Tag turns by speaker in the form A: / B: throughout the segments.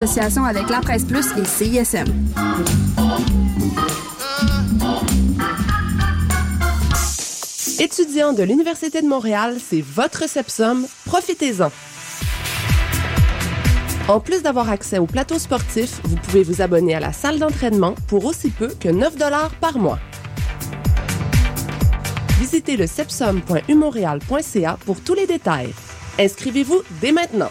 A: association avec La Presse Plus et CISM.
B: Étudiants de l'Université de Montréal, c'est votre Sepsum. Profitez-en. En plus d'avoir accès au plateau sportif, vous pouvez vous abonner à la salle d'entraînement pour aussi peu que 9 par mois. Visitez le sepsum.umontréal.ca pour tous les détails. Inscrivez-vous dès maintenant.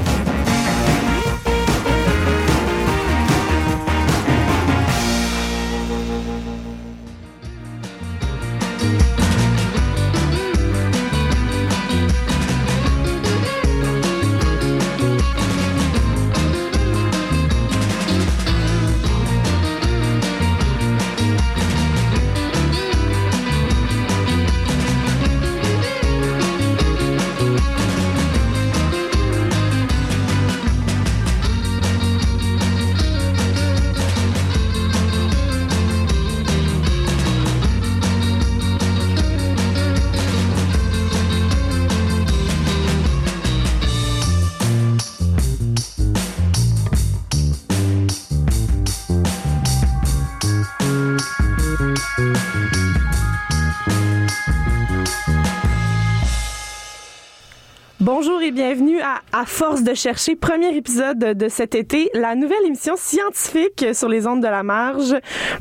C: À force de chercher, premier épisode de cet été, la nouvelle émission scientifique sur les ondes de la marge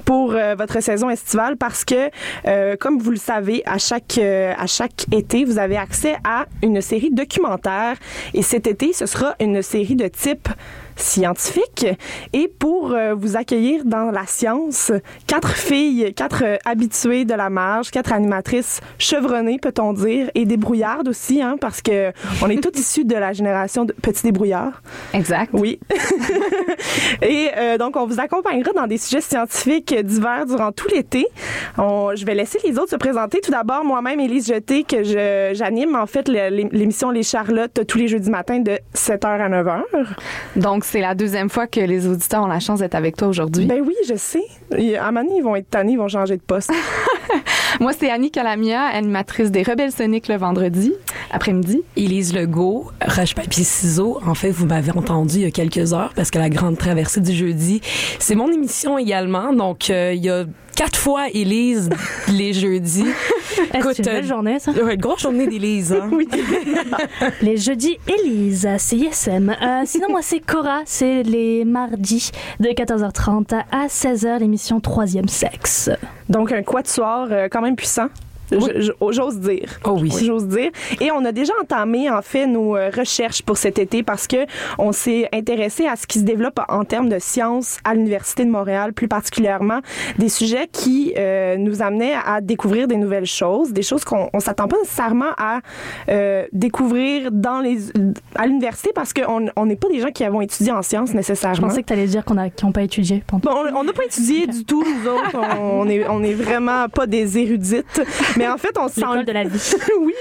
C: pour euh, votre saison estivale parce que, euh, comme vous le savez, à chaque, euh, à chaque été, vous avez accès à une série documentaire. Et cet été, ce sera une série de type scientifique. Et pour euh, vous accueillir dans la science, quatre filles, quatre euh, habituées de la marge, quatre animatrices chevronnées, peut-on dire, et débrouillardes aussi, hein, parce que on est toutes issues de la génération de petits débrouillards.
D: Exact.
C: Oui. et euh, donc, on vous accompagnera dans des sujets scientifiques divers durant tout l'été. On- Je vais laisser les autres se présenter. Tout d'abord, moi-même, Élise Jeté, que je- j'anime en fait l'émission Les Charlottes tous les jeudis matins de 7h à 9h.
D: Donc, c'est la deuxième fois que les auditeurs ont la chance d'être avec toi aujourd'hui.
C: Ben oui, je sais. À un moment donné, ils vont être tannés, ils vont changer de poste.
D: Moi, c'est Annie Calamia, animatrice des Rebelles Soniques le vendredi après-midi.
E: Élise Legault, Roche Papier Ciseaux. En fait, vous m'avez entendu il y a quelques heures parce que la grande traversée du jeudi, c'est mon émission également. Donc, euh, il y a quatre fois Élise les jeudis.
F: C'est une
E: euh,
F: belle journée, ça?
E: ouais, grosse journée d'Élise. Hein? oui.
F: Les jeudis, Élise, c'est ISM. Euh, sinon, moi, c'est Cora. C'est les mardis de 14h30 à 16h, l'émission Troisième Sexe.
C: Donc, un quatuor euh, quand même puissant. Je- je- J'ose dire.
E: Oh oui.
C: J'ose dire. Et on a déjà entamé, en fait, nos euh, recherches pour cet été parce que on s'est intéressé à ce qui se développe en termes de sciences à l'Université de Montréal, plus particulièrement des sujets qui euh, nous amenaient à découvrir des nouvelles choses, des choses qu'on on s'attend pas nécessairement à euh, découvrir dans les, à l'université parce qu'on on n'est pas des gens qui avons étudié en sciences
F: Je
C: nécessairement.
F: pensais que tu allais dire qu'on n'ont pas étudié.
C: Bon, on n'a pas étudié du tout, nous autres. On est, on est vraiment pas des érudites. Mais en fait, on se sent.
F: De la vie.
C: oui.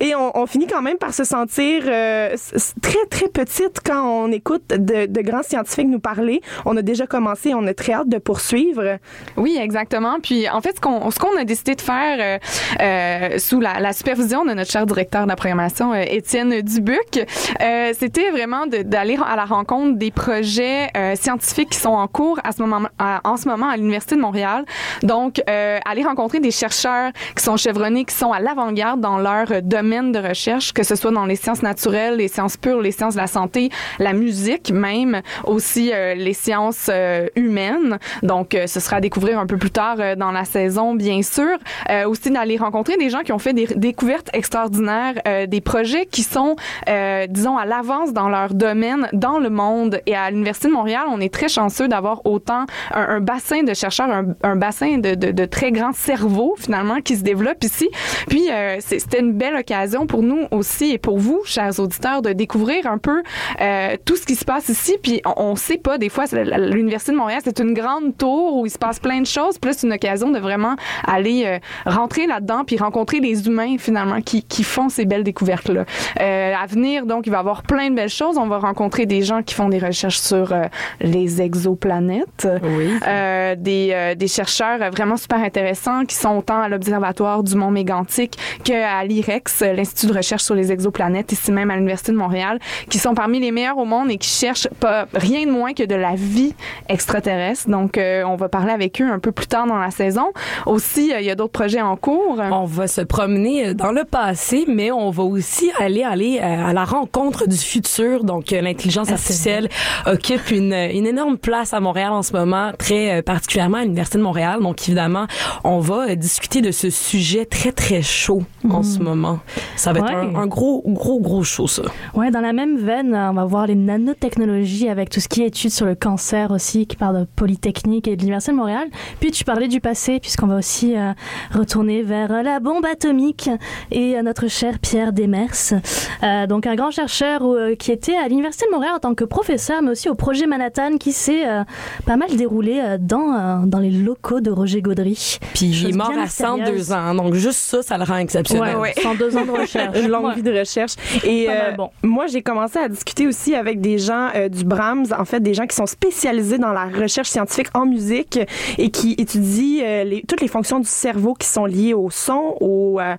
C: Et on, on finit quand même par se sentir euh, très, très petite quand on écoute de, de grands scientifiques nous parler. On a déjà commencé, on a très hâte de poursuivre.
D: Oui, exactement. Puis, en fait, ce qu'on ce qu'on a décidé de faire euh, euh, sous la, la supervision de notre cher directeur de la programmation, euh, Étienne Dubuc, euh, c'était vraiment d'aller à la rencontre des projets euh, scientifiques qui sont en cours à ce moment, à- en ce moment à l'Université de Montréal. Donc, euh, aller rencontrer des chercheurs qui sont chevronnés, qui sont à l'avant-garde dans leur domaine de recherche, que ce soit dans les sciences naturelles, les sciences pures, les sciences de la santé, la musique même, aussi euh, les sciences euh, humaines. Donc, euh, ce sera à découvrir un peu plus tard euh, dans la saison, bien sûr. Euh, aussi d'aller rencontrer des gens qui ont fait des découvertes extraordinaires, euh, des projets qui sont, disons, à l'avance dans leur domaine, dans le monde. Et à l'Université de Montréal, on est très chanceux d'avoir autant un, un bassin de chercheurs, un, un bassin de, de, de très grands cerveaux, finalement, qui se développe ici. Puis euh, c'est- c'était une belle occasion pour nous aussi et pour vous, chers auditeurs, de découvrir un peu euh, tout ce qui se passe ici. Puis on, on sait pas, des fois, l'Université de Montréal, c'est une grande tour où il se passe plein de choses. Puis là, c'est une occasion de vraiment aller euh, rentrer là-dedans puis rencontrer les humains, finalement, qui, qui font ces belles découvertes-là. Euh, à venir, donc, il va y avoir plein de belles choses. On va rencontrer des gens qui font des recherches sur euh, les exoplanètes.
E: Oui.
D: Euh, des, euh, des chercheurs vraiment super intéressants qui sont autant à l'Observatoire du Mont Mégantic qu'à l'IREX, l'Institut de recherche sur les exoplanètes, ici même à l'Université de Montréal, qui sont parmi les meilleurs au monde et qui cherchent pas rien de moins que de la vie extraterrestre. Donc, euh, on va parler avec eux un peu plus tard dans la saison. Aussi, euh, il y a d'autres projets en cours.
E: On va se promener euh, dans le passé, mais on va aussi aller aller à la rencontre du futur. Donc, l'intelligence artificielle occupe une, une énorme place à Montréal en ce moment, très particulièrement à l'Université de Montréal. Donc, évidemment, on va discuter de ce sujet très, très chaud en ce moment. Ça va être un, un gros, gros, gros show, ça.
F: Ouais, dans la même veine, euh, on va voir les nanotechnologies avec tout ce qui est études sur le cancer aussi, qui parle de Polytechnique et de l'Université de Montréal. Puis tu parlais du passé, puisqu'on va aussi euh, retourner vers euh, la bombe atomique et euh, notre cher Pierre Demers. Euh, donc un grand chercheur qui était à l'Université de Montréal en tant que professeur, mais aussi au projet Manhattan, qui s'est pas mal déroulé dans, dans les locaux de Roger Gaudry.
E: Puis il est mort à 102 ans. Donc, juste ça, ça le rend exceptionnel.
D: Ouais.
F: 102 ans de recherche.
C: Longue
F: Ouais.
C: vie de recherche. Et euh,
F: bon.
C: moi, j'ai commencé à discuter aussi avec des gens euh, du Brahms, en fait, des gens qui sont spécialisés dans la recherche scientifique en musique et qui étudient euh, les- toutes les fonctions du cerveau qui sont liées au son, au, à,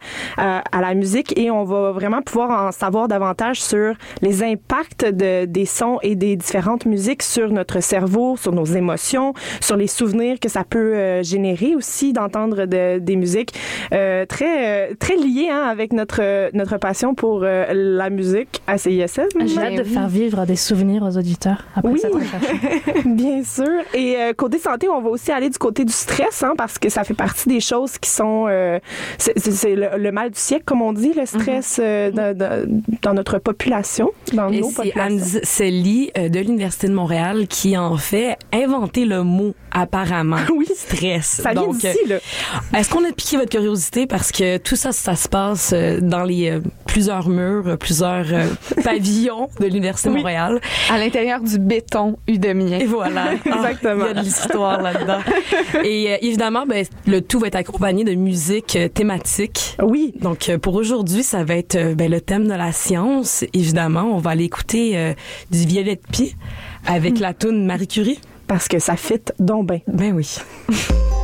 C: la musique. Et on va vraiment pouvoir en savoir davantage sur les impacts de, des sons et des différentes musiques sur notre cerveau, sur nos émotions, sur les souvenirs que ça peut générer aussi d'entendre de- des musiques euh, très euh, très liées hein, avec notre euh, notre passion pour euh, la musique à CISM.
F: J'ai hâte de faire vivre des souvenirs aux auditeurs après
C: Oui.
F: cette recherche.
C: Bien sûr. Et euh, côté santé, on va aussi aller du côté du stress, hein, parce que ça fait partie des choses qui sont... euh, c'est c'est- c'est le, le mal du siècle, comme on dit, le stress euh, dans, dans- dans notre population, dans
E: Et
C: nos
E: c'est
C: populations.
E: Anne Selly euh, de l'Université de Montréal qui en fait inventé le mot apparemment
C: Oui.
E: stress.
C: Ça vient
E: Donc,
C: d'ici, là.
E: est-ce qu'on a piqué votre curiosité parce que tout ça, ça se passe euh, dans les euh, plusieurs murs, euh, plusieurs pavillons de l'Université de
C: Oui.
E: Montréal.
D: À l'intérieur du béton udemien.
E: Et voilà.
C: Exactement.
E: Il y a de l'histoire là-dedans. Et évidemment, ben, le tout va être accompagné de musique thématique.
C: Oui.
E: Donc, pour aujourd'hui, ça va être ben, le thème de la science. Évidemment, on va aller écouter euh, du Violet de Pie avec la toune Marie Curie.
C: Parce que ça fit donc ben.
E: Ben oui.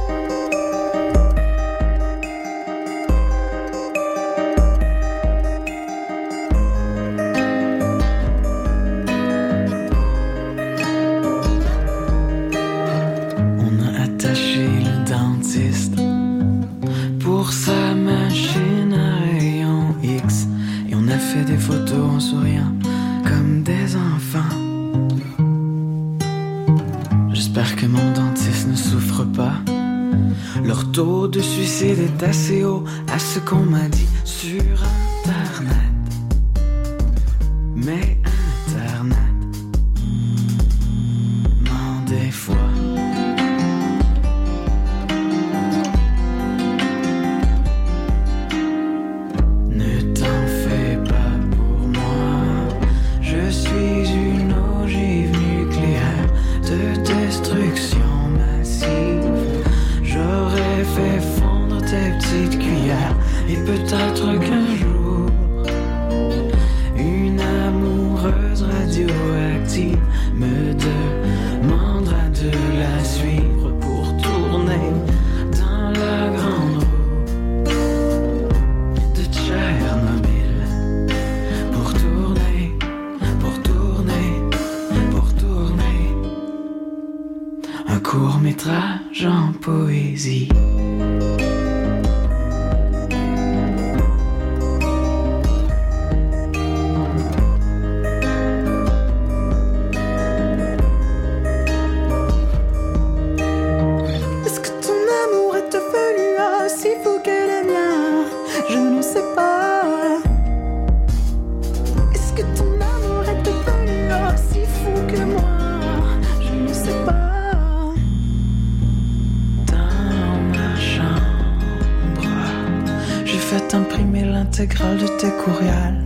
G: imprimé l'intégrale de tes courriels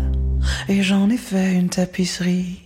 G: et j'en ai fait une tapisserie.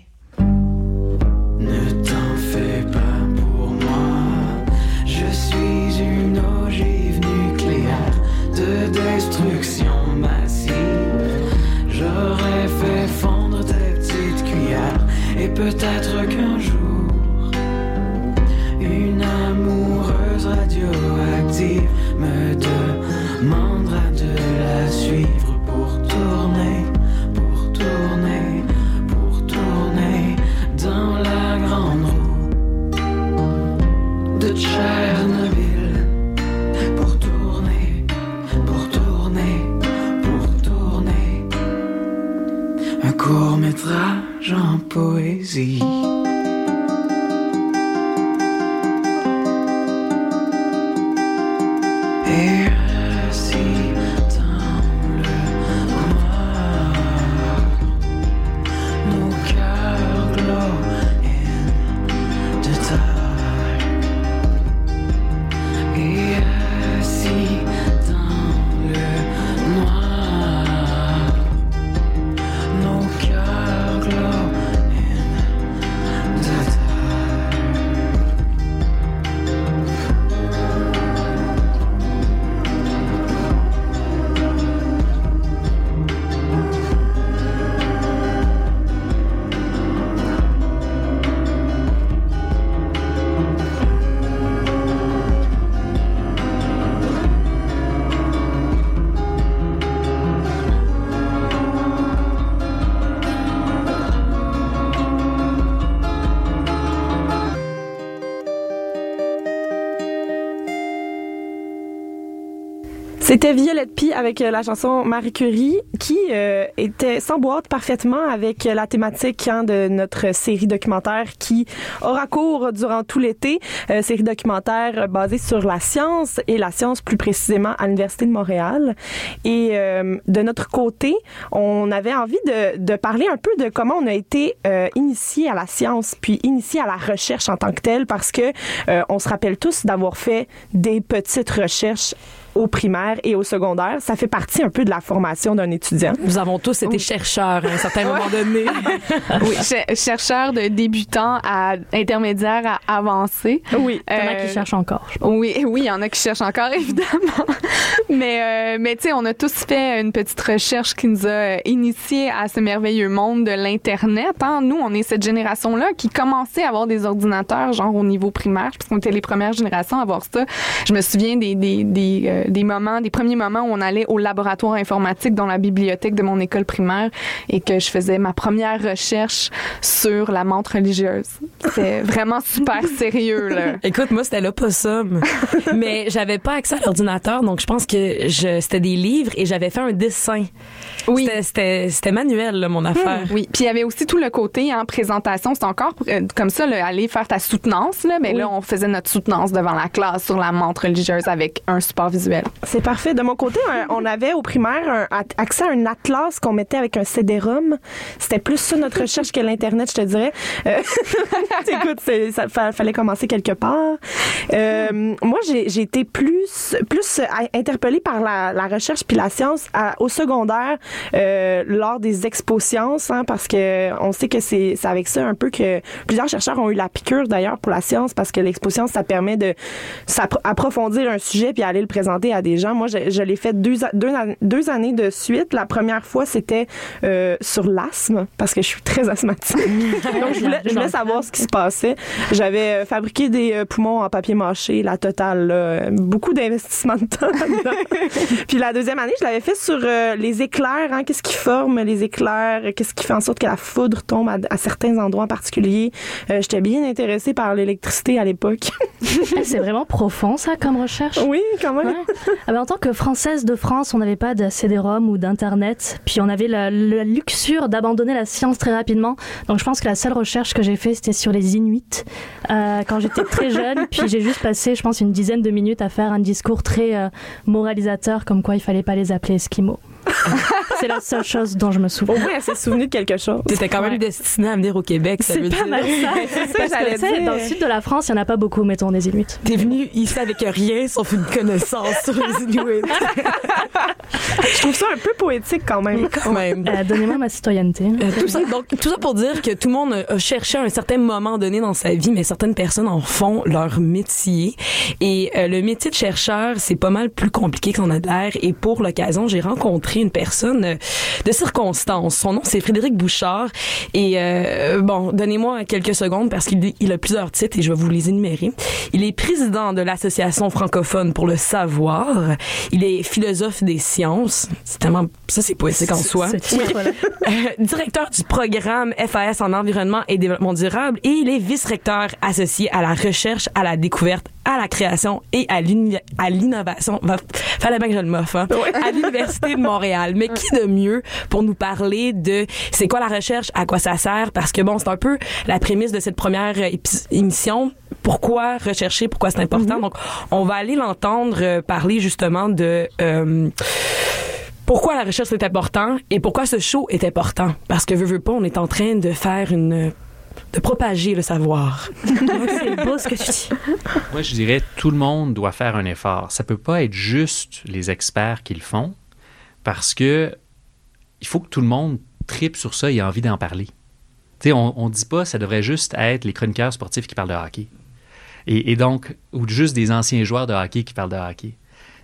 C: C'était Violette Pie avec euh, la chanson Marie Curie qui euh, était s'emboîte parfaitement avec euh, la thématique hein, de notre série documentaire qui aura cours durant tout l'été. Euh, série documentaire basée sur la science et la science plus précisément à l'Université de Montréal. Et euh, de notre côté, on avait envie de, de parler un peu de comment on a été euh, initié à la science puis initié à la recherche en tant que telle parce que on se rappelle tous d'avoir fait des petites recherches au primaire et au secondaire. Ça fait partie un peu de la formation d'un étudiant.
E: Nous avons tous été chercheurs à un certain moment donné.
D: oui, ch- chercheur de débutant à intermédiaire à avancé.
C: Oui.
F: Il y en a
D: Euh,
F: qui cherchent encore.
D: Oui, oui, il y en a qui cherchent encore, évidemment. mais, euh, mais tu sais, on a tous fait une petite recherche qui nous a euh, initiés à ce merveilleux monde de l'Internet. Hein. Nous, on est cette génération-là qui commençait à avoir des ordinateurs, genre au niveau primaire, parce qu'on était les premières générations à avoir ça. Je me souviens des, des, des, euh, des moments, des premiers moments où on allait au laboratoire informatique dans la bibliothèque de mon école primaire et que je faisais ma première recherche sur la menthe religieuse. C'était vraiment super sérieux, là.
E: Écoute, moi, c'était l'opossum. Mais j'avais pas accès à l'ordinateur, donc je pense que je, c'était des livres et j'avais fait un dessin.
D: Oui.
E: C'était, c'était, c'était manuel, là, mon affaire.
D: Oui, puis il y avait aussi tout le côté en présentation, c'était encore euh, comme ça là, aller faire ta soutenance là, mais là on faisait notre soutenance devant la classe sur la menthe religieuse avec un support visuel.
C: C'est parfait. De mon côté, un- on avait au primaire un, accès à un atlas qu'on mettait avec un CD-ROM. C'était plus ça notre recherche que l'Internet, je te dirais. Euh, écoute, c'est- ça fa- fallait commencer quelque part. Euh, moi, j'ai été plus, plus euh, interpellée par la, la recherche puis la science à- au secondaire euh, lors des expos sciences, hein, parce que on sait que c'est avec ça un peu que plusieurs chercheurs ont eu la piqûre d'ailleurs pour la science, parce que l'expo science, ça permet de s'approfondir un sujet puis aller le présenter à des gens. Moi, je, je l'ai fait deux, deux, deux années de suite. La première fois, c'était euh, sur l'asthme, parce que je suis très asthmatique. Donc, je voulais, je voulais savoir ce qui se passait. J'avais euh, fabriqué des poumons en papier mâché, la totale. là. Beaucoup d'investissement de temps là-dedans. Puis la deuxième année, je l'avais fait sur euh, les éclairs. Hein, Qu'est-ce qui forme les éclairs? Qu'est-ce qui fait en sorte que la foudre tombe à, à certains endroits en particulier? Euh, J'étais bien intéressée par l'électricité à l'époque.
F: Eh, C'est vraiment profond, ça, comme recherche?
C: oui, quand même.
F: Ouais. Ah ben, en tant que Française de France, on n'avait pas de CD-ROM ou d'Internet. Puis on avait la, la luxure d'abandonner la science très rapidement. Donc je pense que la seule recherche que j'ai fait, c'était sur les Inuits. Euh, quand j'étais très jeune, puis j'ai juste passé, je pense, une dizaine de minutes à faire un discours très euh, moralisateur, comme quoi il fallait pas les appeler Esquimaux. C'est la seule chose dont je me souviens.
C: Au moins, elle s'est souvenue de quelque chose.
E: T'étais quand même
F: Ouais.
E: destinée à venir au Québec, ça
F: C'est
E: veut
F: pas
E: dire.
F: mal ça.
C: C'est ça que
F: Parce
C: j'allais
F: que, tu sais,
C: dire.
F: dans le sud de la France, il n'y en a pas beaucoup, mettons, des Inuits.
E: T'es venu ici avec rien sauf une connaissance sur les Inuits.
C: Je trouve ça un peu poétique quand même.
E: Quand même.
F: Euh, Donnez-moi ma citoyenneté.
E: Euh, tout ça, donc, tout ça pour dire que tout le monde a cherché à un certain moment donné dans sa vie, mais certaines personnes en font leur métier. Et euh, le métier de chercheur, c'est pas mal plus compliqué qu'on a l'air. Et pour l'occasion, j'ai rencontré une personne euh, de circonstance. Son nom, c'est Frédéric Bouchard. Et euh, bon, donnez-moi quelques secondes parce qu'il il a plusieurs titres et je vais vous les énumérer. Il est président de l'Association francophone pour le savoir. Il est philosophe des sciences. C'est tellement, ça c'est poétique en soi.
F: Titre-là.
E: Euh, directeur du programme FAS en environnement et développement durable et il est vice-recteur associé à la recherche, à la découverte, à la création et à l'innovation. Va, fallait bien que je le moffe, hein? À l'Université de Montréal. Mais qui de mieux pour nous parler de c'est quoi la recherche, à quoi ça sert? Parce que bon, c'est un peu la prémisse de cette première euh, émission. Pourquoi rechercher? Pourquoi c'est important? Donc, on va aller l'entendre euh, parler justement de... euh, pourquoi la recherche est important et pourquoi ce show est important. Parce que, veux, veux pas, on est en train de faire une... de propager le savoir.
F: C'est beau ce que tu dis.
H: Moi, je dirais tout le monde doit faire un effort. Ça peut pas être juste les experts qui le font parce que il faut que tout le monde tripe sur ça et ait envie d'en parler. Tu sais, on, on dit pas ça devrait juste être les chroniqueurs sportifs qui parlent de hockey. Et, et donc, ou juste des anciens joueurs de hockey qui parlent de hockey.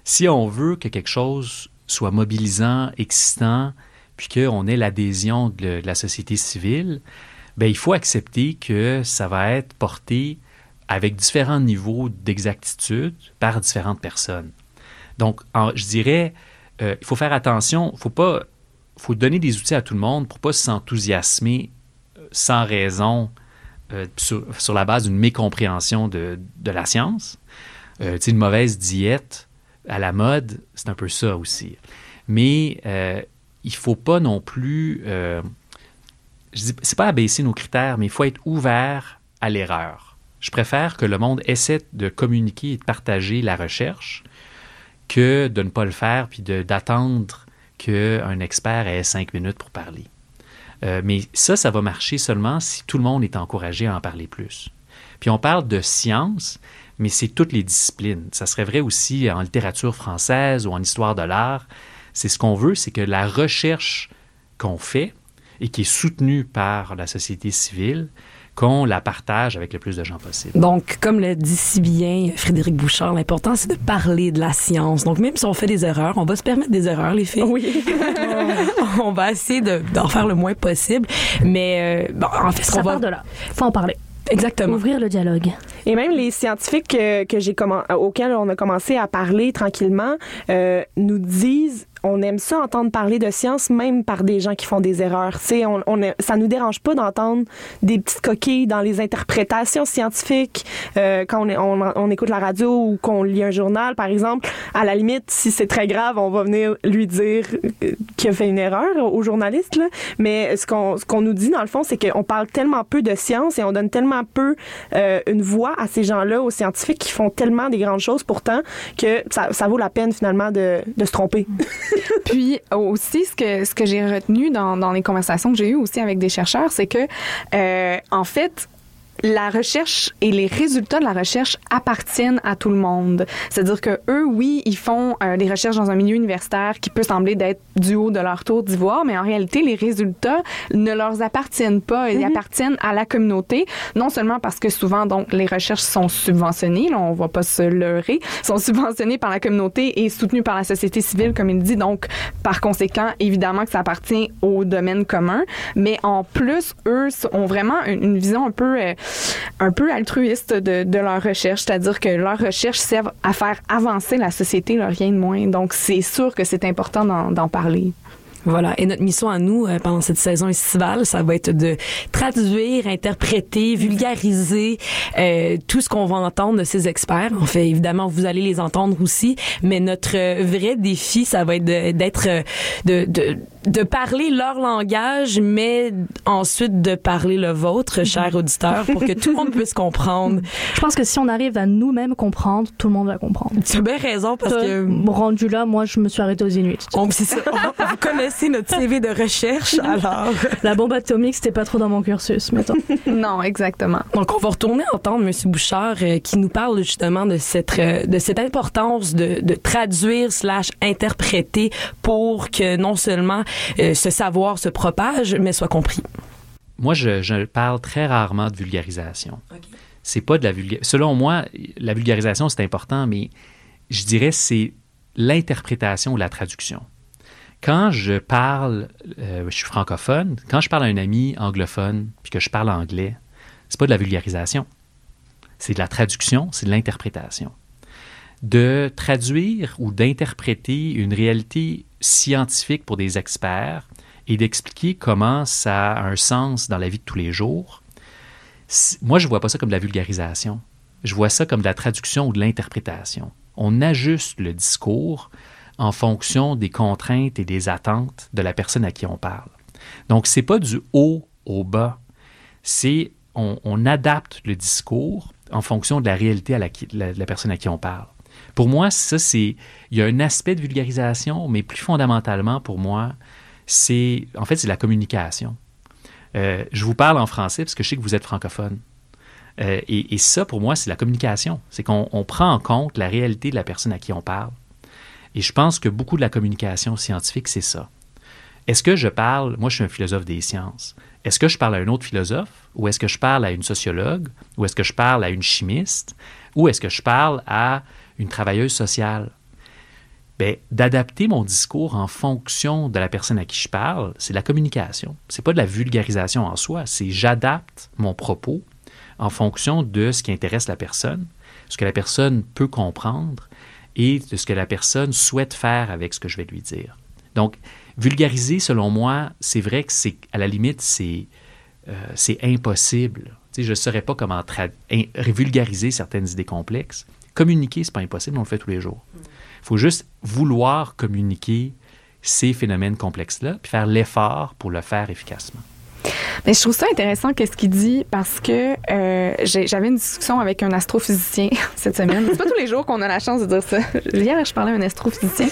H: Si on veut que quelque chose soit mobilisant, excitant, puis qu'on ait l'adhésion de, de la société civile, ben, il faut accepter que ça va être porté avec différents niveaux d'exactitude par différentes personnes. Donc, je dirais, euh, il faut faire attention, il faut faut donner des outils à tout le monde pour pas s'enthousiasmer euh, sans raison euh, sur, sur la base d'une mécompréhension de, de la science. Euh, une mauvaise diète à la mode, c'est un peu ça aussi. Mais il faut pas non plus, je dis, c'est pas abaisser nos critères, mais il faut être ouvert à l'erreur. Je préfère que le monde essaie de communiquer et de partager la recherche que de ne pas le faire puis de- d'attendre qu'un expert ait cinq minutes pour parler. Euh, mais ça, ça va marcher seulement si tout le monde est encouragé à en parler plus. Puis on parle de science, mais c'est toutes les disciplines. Ça serait vrai aussi en littérature française ou en histoire de l'art. C'est ce qu'on veut, c'est que la recherche qu'on fait et qui est soutenue par la société civile, qu'on la partage avec le plus de gens possible.
E: Donc, comme le dit si bien Frédéric Bouchard, l'important, c'est de parler de la science. Donc, même si on fait des erreurs, on va se permettre des erreurs, les filles.
C: Oui.
E: on va essayer de- d'en faire le moins possible. Mais, euh, bon, en fait, ce
F: Ça
E: va...
F: part de là. Faut en parler.
E: Exactement.
F: Ouvrir le dialogue.
C: Et même les scientifiques que, que j'ai auxquels on a commencé à parler tranquillement euh, nous disent on aime ça entendre parler de science même par des gens qui font des erreurs. Tu sais, on, on ça nous dérange pas d'entendre des petites coquilles dans les interprétations scientifiques euh, quand on, on, on écoute la radio ou qu'on lit un journal, par exemple. À la limite, si c'est très grave, on va venir lui dire euh, qu'il a fait une erreur au journaliste. Là. Mais ce qu'on qu'on nous dit dans le fond, c'est qu'on parle tellement peu de science et on donne tellement peu euh, une voix à ces gens-là, aux scientifiques qui font tellement des grandes choses pourtant que ça, ça vaut la peine finalement de, de se tromper.
D: Puis aussi, ce que, ce que j'ai retenu dans, dans les conversations que j'ai eues aussi avec des chercheurs, c'est que, euh, en fait, la recherche et les résultats de la recherche appartiennent à tout le monde. C'est-à-dire que eux, oui, ils font euh, des recherches dans un milieu universitaire qui peut sembler d'être du haut de leur tour d'ivoire, mais en réalité, les résultats ne leur appartiennent pas. Ils appartiennent à la communauté, non seulement parce que souvent, donc, les recherches sont subventionnées, là, on va pas se leurrer, sont subventionnées par la communauté et soutenues par la société civile, comme il dit. Donc, par conséquent, évidemment que ça appartient au domaine commun, mais en plus, eux ont vraiment une, une vision un peu, euh, un peu altruiste de, leur recherche, c'est-à-dire que leurs recherches servent à faire avancer la société, rien de moins. Donc, c'est sûr que c'est important d'en parler.
E: Voilà. Et notre mission à nous, euh, pendant cette saison estivale, ça va être de traduire, interpréter, vulgariser euh, tout ce qu'on va entendre de ces experts. En fait, évidemment, vous allez les entendre aussi, mais notre euh, vrai défi, ça va être d'être, de de parler leur langage, mais ensuite de parler le vôtre, cher auditeur, pour que tout le monde puisse comprendre.
F: Je pense que si on arrive à nous-mêmes comprendre, tout le monde va comprendre.
E: Tu as bien raison parce que
F: rendu là, moi, je me suis arrêtée aux Inuits.
E: on, c'est ça. vous connaissez notre CV de recherche, alors.
F: La bombe atomique, c'était pas trop dans mon cursus, mettons.
D: Non, exactement.
E: Donc, on va retourner entendre M. Bouchard euh, qui nous parle justement de cette, euh, de cette importance de, de traduire slash interpréter pour que non seulement euh, ce savoir se propage, mais soit compris.
H: Moi, je, je parle très rarement de vulgarisation. C'est pas de la vulga- Selon moi, la vulgarisation, c'est important, mais je dirais c'est l'interprétation ou la traduction. Quand je parle, euh, je suis francophone, quand je parle à un ami anglophone puis que je parle anglais, c'est pas de la vulgarisation. C'est de la traduction, c'est de l'interprétation. De traduire ou d'interpréter une réalité scientifique pour des experts et d'expliquer comment ça a un sens dans la vie de tous les jours, moi, je vois pas ça comme de la vulgarisation. Je vois ça comme de la traduction ou de l'interprétation. On ajuste le discours en fonction des contraintes et des attentes de la personne à qui on parle. Donc, c'est pas du haut au bas. C'est on, adapte le discours en fonction de la réalité à la personne à qui on parle. Pour moi, ça, c'est. Il y a un aspect de vulgarisation, mais plus fondamentalement, pour moi, c'est. En fait, c'est la communication. Euh, je vous parle en français parce que je sais que vous êtes francophone. Euh, et, et ça, pour moi, c'est la communication. C'est qu'on on prend en compte la réalité de la personne à qui on parle. Et je pense que beaucoup de la communication scientifique, c'est ça. Est-ce que je parle, moi je suis un philosophe des sciences, est-ce que je parle à un autre philosophe, ou est-ce que je parle à une sociologue, ou est-ce que je parle à une chimiste, ou est-ce que je parle à une travailleuse sociale? Ben, d'adapter mon discours en fonction de la personne à qui je parle, c'est la communication. C'est pas de la vulgarisation en soi, c'est j'adapte mon propos en fonction de ce qui intéresse la personne, ce que la personne peut comprendre et de ce que la personne souhaite faire avec ce que je vais lui dire. Donc, vulgariser, selon moi, c'est vrai que c'est, à la limite, c'est, euh, c'est impossible. Tu je ne saurais pas comment vulgariser certaines idées complexes. Communiquer, c'est pas impossible, on le fait tous les jours. Il faut juste vouloir communiquer ces phénomènes complexes-là, puis faire l'effort pour le faire efficacement.
D: Mais je trouve ça intéressant qu'est-ce qu'il dit parce que euh, j'avais une discussion avec un astrophysicien cette semaine. C'est pas tous les jours qu'on a la chance de dire ça. Hier, je parlais à un astrophysicien.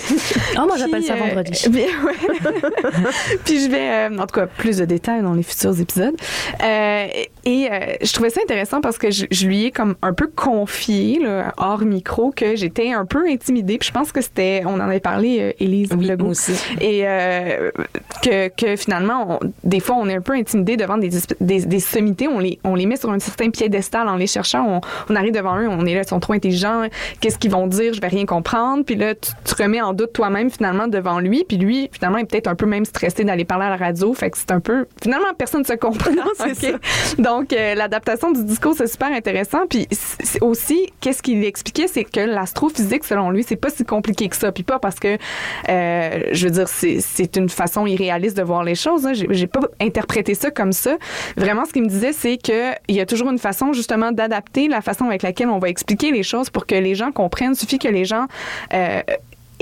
F: Oh, moi, j'appelle ça
D: euh,
F: vendredi.
D: puis, ouais. Puis je vais, euh, en tout cas, plus de détails dans les futurs épisodes. Et je trouvais ça intéressant parce que je, je lui ai comme un peu confié, là, hors micro, que j'étais un peu intimidée. Puis je pense que c'était, on en avait parlé, Élise
E: Oui,
D: Legault.
E: aussi.
D: Et que, que finalement, on- des fois, on est un peu intimidé devant des, des, des sommités. On les, on les met sur un certain piédestal en les cherchant. On, on arrive devant eux, on est là, ils sont trop intelligents. Qu'est-ce qu'ils vont dire? Je vais rien comprendre. Puis là, tu, tu remets en doute toi-même finalement devant lui. Puis lui, finalement, est peut-être un peu même stressé d'aller parler à la radio. Fait que c'est un peu... Finalement, personne ne se comprend. Donc, euh, l'adaptation du discours, c'est super intéressant. Puis aussi, qu'est-ce qu'il expliquait, c'est que l'astrophysique, selon lui, c'est pas si compliqué que ça. Puis pas parce que, euh, je veux dire, c'est une façon irréaliste de voir les choses. hein. J'ai pas interprété ça comme ça. Vraiment, ce qu'il me disait, c'est que il y a toujours une façon, justement, d'adapter la façon avec laquelle on va expliquer les choses pour que les gens comprennent. Il suffit que les gens euh,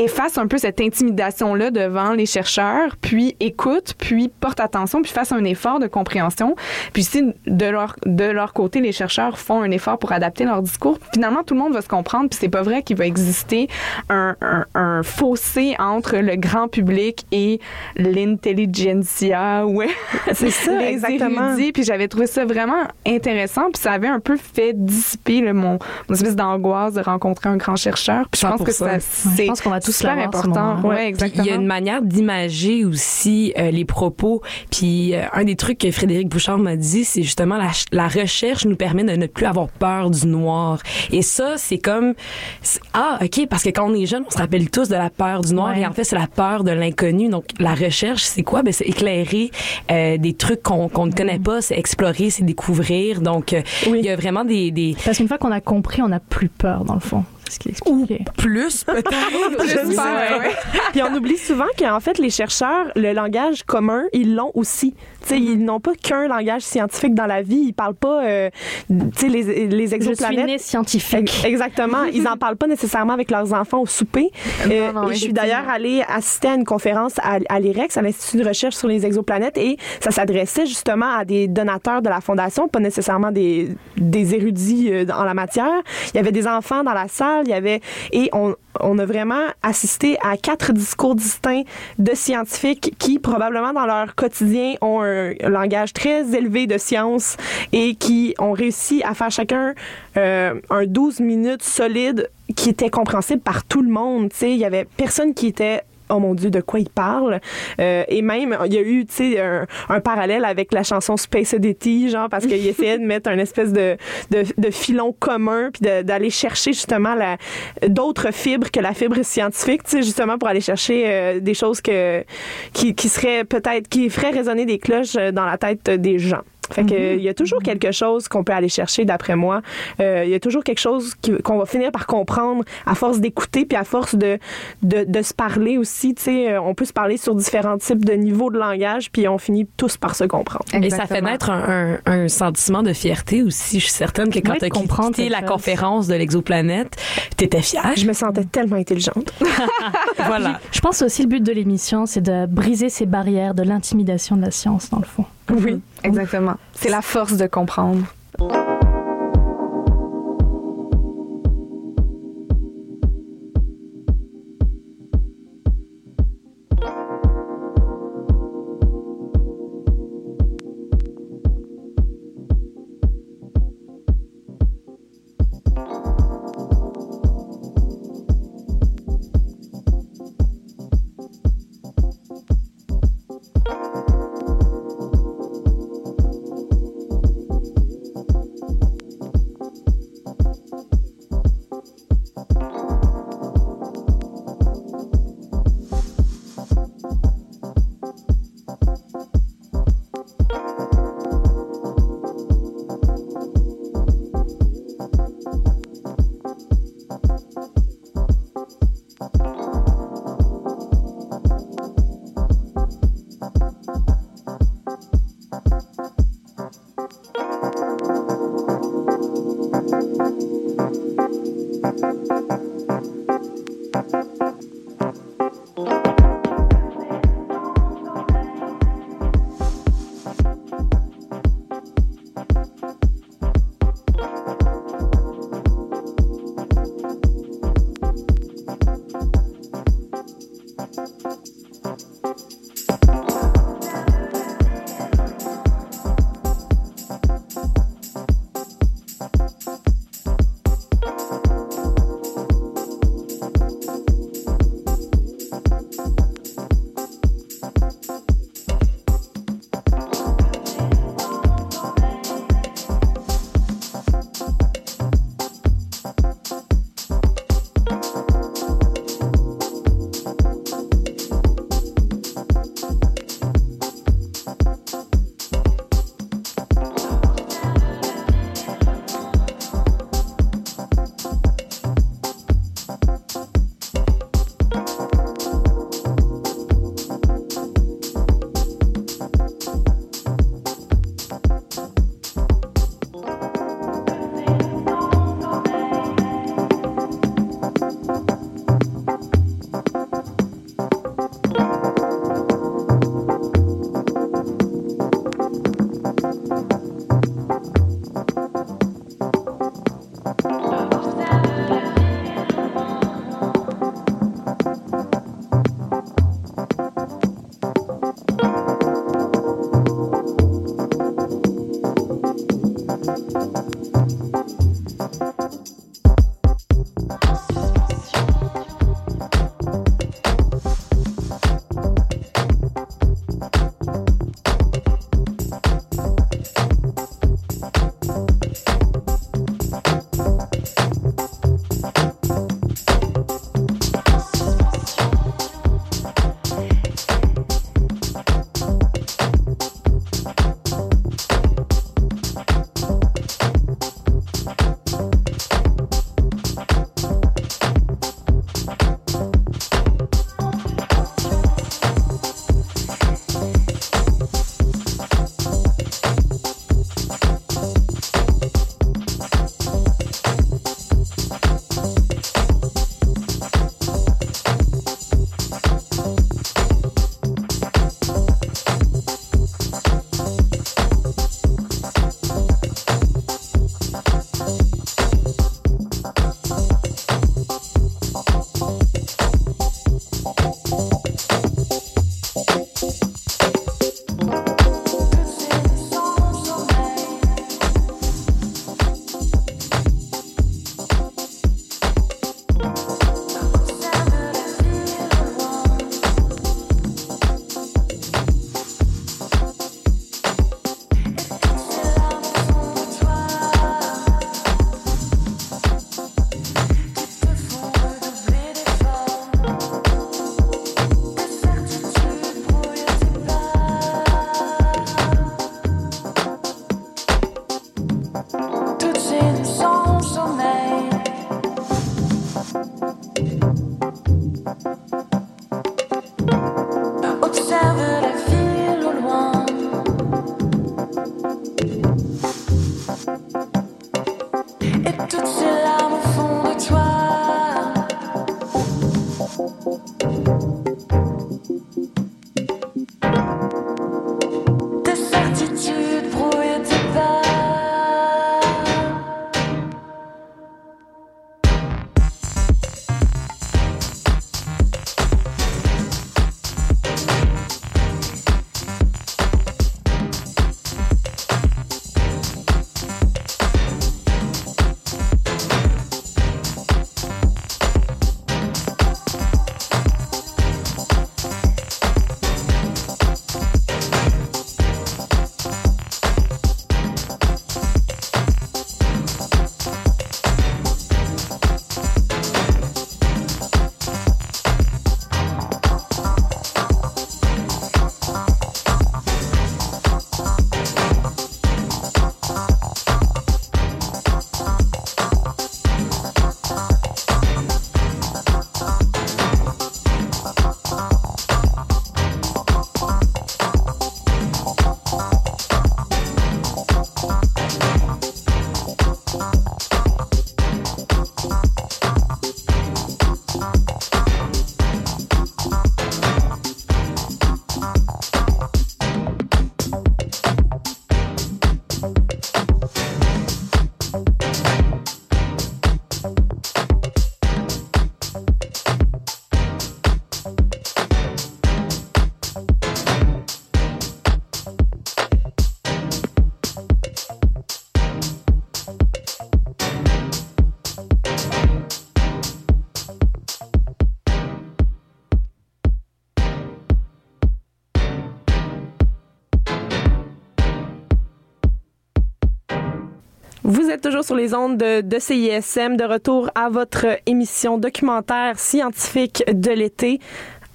D: efface un peu cette intimidation-là devant les chercheurs, puis écoute, puis porte attention, puis fasse un effort de compréhension. Puis si de leur, de leur côté, les chercheurs font un effort pour adapter leur discours, finalement, tout le monde va se comprendre, puis c'est pas vrai qu'il va exister un, un, un fossé entre le grand public et l'intelligentsia, ouais.
C: C'est ça,
D: les
C: exactement.
D: érudits. Puis j'avais trouvé ça vraiment intéressant, puis ça avait un peu fait dissiper là, mon, mon espèce d'angoisse de rencontrer un grand chercheur. Puis je pense que
E: 100%.
D: ça,
F: Ouais,
D: c'est
F: je pense qu'on va tous
D: super important.
F: moment-là.
D: Ouais, exactement.
E: il y a une manière d'imager aussi euh, les propos. Puis euh, un des trucs que Frédéric Bouchard m'a dit, c'est justement la, ch- la recherche nous permet de ne plus avoir peur du noir. Et ça, c'est comme ah ok parce que quand on est jeune, on se rappelle tous de la peur du noir
F: Ouais.
E: et en fait c'est la peur de l'inconnu. Donc la recherche, c'est quoi? Ben c'est éclairer euh, des trucs qu'on ne connaît pas, c'est explorer, c'est découvrir. Donc il y a vraiment des, des
F: Parce qu'une fois qu'on a compris, on n'a plus peur, dans le fond. Ce qu'il expliquait.
E: Plus, peut-être.
C: Puis on oublie souvent qu'en fait, les chercheurs, le langage commun, ils l'ont aussi. Tu sais, ils n'ont pas qu'un langage scientifique dans la vie. Ils parlent pas, euh, tu sais, les, les
F: Je suis
C: exoplanètes.
F: scientifique.
C: Ex- Exactement. Ils en parlent pas nécessairement avec leurs enfants au souper. Euh,
D: non,
C: et je suis d'ailleurs allée assister à une conférence à, à l'IREX, à l'Institut de recherche sur les exoplanètes, et ça s'adressait justement à des donateurs de la Fondation, pas nécessairement des, des érudits euh, en la matière. Il y avait des enfants dans la salle, il y avait... Et on, a vraiment assisté à quatre discours distincts de scientifiques qui, probablement dans leur quotidien, ont un langage très élevé de science et qui ont réussi à faire chacun euh, un 12 minutes solide qui était compréhensible par tout le monde. Il y avait personne qui était oh mon Dieu, de quoi il parle? Euh, et même, il y a eu, tu sais, un, un parallèle avec la chanson Space Oddity, genre, parce qu'il essayait de mettre un espèce de, de, de filon commun, puis d'aller chercher justement la- d'autres fibres que la fibre scientifique, tu sais, justement pour aller chercher euh, des choses que, qui, qui seraient peut-être, qui feraient résonner des cloches euh, dans la tête des gens. Fait que il y a toujours quelque chose qu'on peut aller chercher d'après moi. Euh, Il y a toujours quelque chose qui- qu'on va finir par comprendre à force d'écouter puis à force de, de, de se parler aussi. Tu sais, euh, on peut se parler sur différents types de niveaux de langage puis on finit tous par se comprendre.
E: Et ça fait naître un, un- un sentiment de fierté aussi. Je suis certaine que quand tu as quitté la
F: chose.
E: conférence de l'exoplanète, t'étais fière.
C: Je me sentais tellement intelligente.
E: voilà.
F: Je pense aussi le but de l'émission, c'est de briser ces barrières de l'intimidation de la science, dans le fond.
D: Oui, exactement. C'est la force de comprendre.
C: Música Vous êtes toujours sur les ondes de, CISM, de retour à votre émission documentaire scientifique de l'été,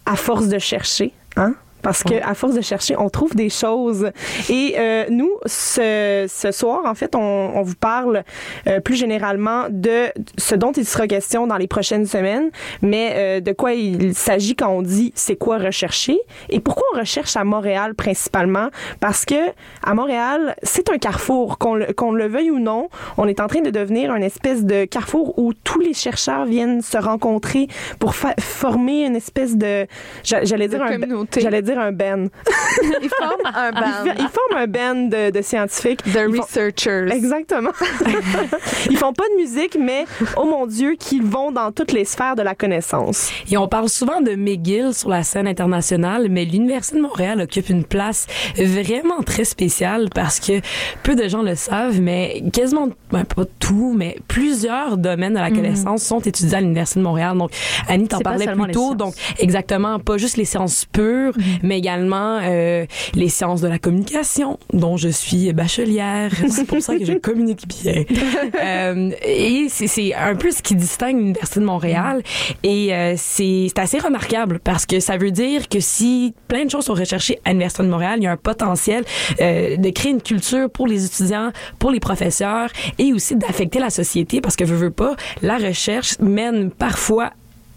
C: à force de chercher. Hein? Parce que à force de chercher, on trouve des choses. Et euh, nous, ce, ce soir, en fait, on, on vous parle euh, plus généralement de ce dont il sera question dans les prochaines semaines, mais euh, de quoi il s'agit quand on dit c'est quoi rechercher et pourquoi on recherche à Montréal principalement. Parce que à Montréal, c'est un carrefour, qu'on le, qu'on le veuille ou non. On est en train de devenir une espèce de carrefour où tous les chercheurs viennent se rencontrer pour former une espèce de, j'a- j'allais dire j'allais dire un ben.
D: Ils forment un
C: Ils,
D: band.
C: ils forment un band de, de scientifiques.
D: The
C: Ils font-
D: Researchers.
C: Exactement. ils font pas de musique, mais oh mon Dieu, qu'ils vont dans toutes les sphères de la connaissance.
E: Et on parle souvent de McGill sur la scène internationale, mais l'Université de Montréal occupe une place vraiment très spéciale parce que peu de gens le savent, mais quasiment, ben, pas tout, mais plusieurs domaines de la connaissance sont étudiés à l'Université de Montréal. Donc, Annie t'en parlait plus tôt.
F: sciences.
E: Donc, exactement, pas juste les sciences pures, mais également euh, les sciences de la communication, dont je suis bachelière. C'est pour ça que je communique bien. Euh, et c'est- c'est un peu ce qui distingue l'Université de Montréal. Et euh, c'est c'est assez remarquable parce que ça veut dire que si plein de choses sont recherchées à l'Université de Montréal, il y a un potentiel euh, de créer une culture pour les étudiants, pour les professeurs et aussi d'affecter la société parce que, veux, veux pas, la recherche mène parfois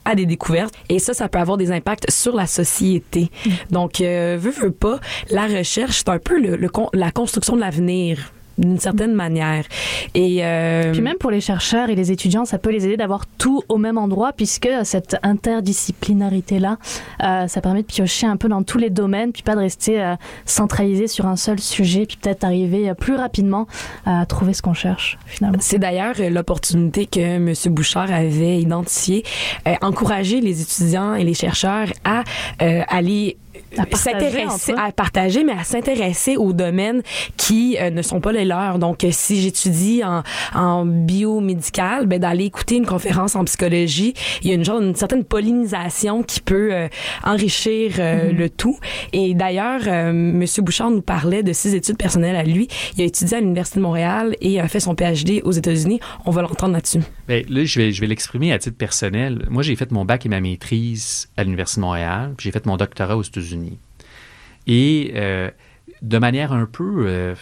E: à des découvertes. Et ça ça peut avoir des impacts sur la société. Donc euh, veut veut pas la recherche c'est un peu le, le con- la construction de l'avenir d'une certaine manière. Et euh,
F: Puis même pour les chercheurs et les étudiants, ça peut les aider d'avoir tout au même endroit, puisque cette interdisciplinarité-là, euh, ça permet de piocher un peu dans tous les domaines, puis pas de rester euh, centralisé sur un seul sujet, puis peut-être arriver euh, plus rapidement à trouver ce qu'on cherche, finalement.
E: C'est d'ailleurs euh, l'opportunité que M. Bouchard avait identifiée, euh, encourager les étudiants et les chercheurs à euh, aller s'intéresser à partager mais à s'intéresser aux domaines qui euh, ne sont pas les leurs. Donc euh, si j'étudie en, en biomédical ben d'aller écouter une conférence en psychologie il y a une genre une certaine pollinisation qui peut euh, enrichir euh, le tout. Et d'ailleurs euh, monsieur Bouchard nous parlait de ses études personnelles à lui. Il a étudié à l'université de Montréal et a fait son PhD aux États-Unis. On va l'entendre là-dessus.
H: Ben, là, je vais, je vais l'exprimer à titre personnel. Moi, j'ai fait mon bac et ma maîtrise à l'Université de Montréal, puis j'ai fait mon doctorat aux États-Unis. Et euh, de manière un peu, euh,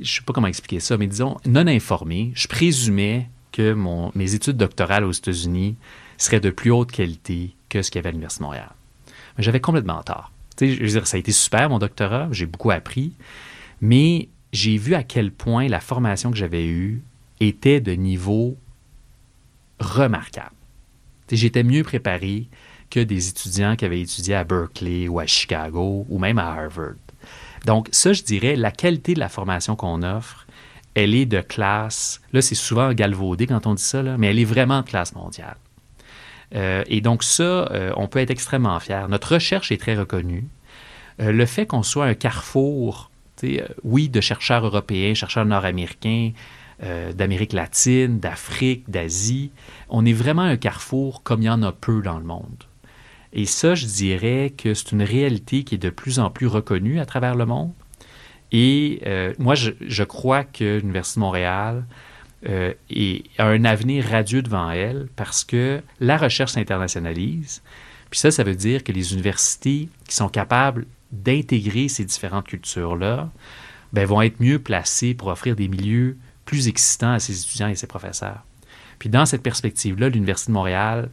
H: je sais pas comment expliquer ça, mais disons, non informé, je présumais que mon, mes études doctorales aux États-Unis seraient de plus haute qualité que ce qu'il y avait à l'Université de Montréal. Mais j'avais complètement tort. Je veux dire, ça a été super, mon doctorat, j'ai beaucoup appris, mais j'ai vu à quel point la formation que j'avais eue était de niveau remarquable. J'étais mieux préparé que des étudiants qui avaient étudié à Berkeley ou à Chicago ou même à Harvard. Donc ça, je dirais, la qualité de la formation qu'on offre, elle est de classe, là c'est souvent galvaudé quand on dit ça, mais elle est vraiment de classe mondiale. Euh, et donc ça, euh, on peut être extrêmement fier. Notre recherche est très reconnue. Euh, le fait qu'on soit un carrefour, oui, de chercheurs européens, chercheurs nord-américains, d'Amérique latine, d'Afrique, d'Asie, on est vraiment un carrefour comme il y en a peu dans le monde. Et ça, je dirais que c'est une réalité qui est de plus en plus reconnue à travers le monde. Et euh, moi, je, crois que l'Université de Montréal euh, est- a un avenir radieux devant elle parce que la recherche s'internationalise. Puis ça, ça veut dire que les universités qui sont capables d'intégrer ces différentes cultures-là ben, vont être mieux placées pour offrir des milieux plus excitants à ses étudiants et ses professeurs. Puis dans cette perspective-là, l'Université de Montréal,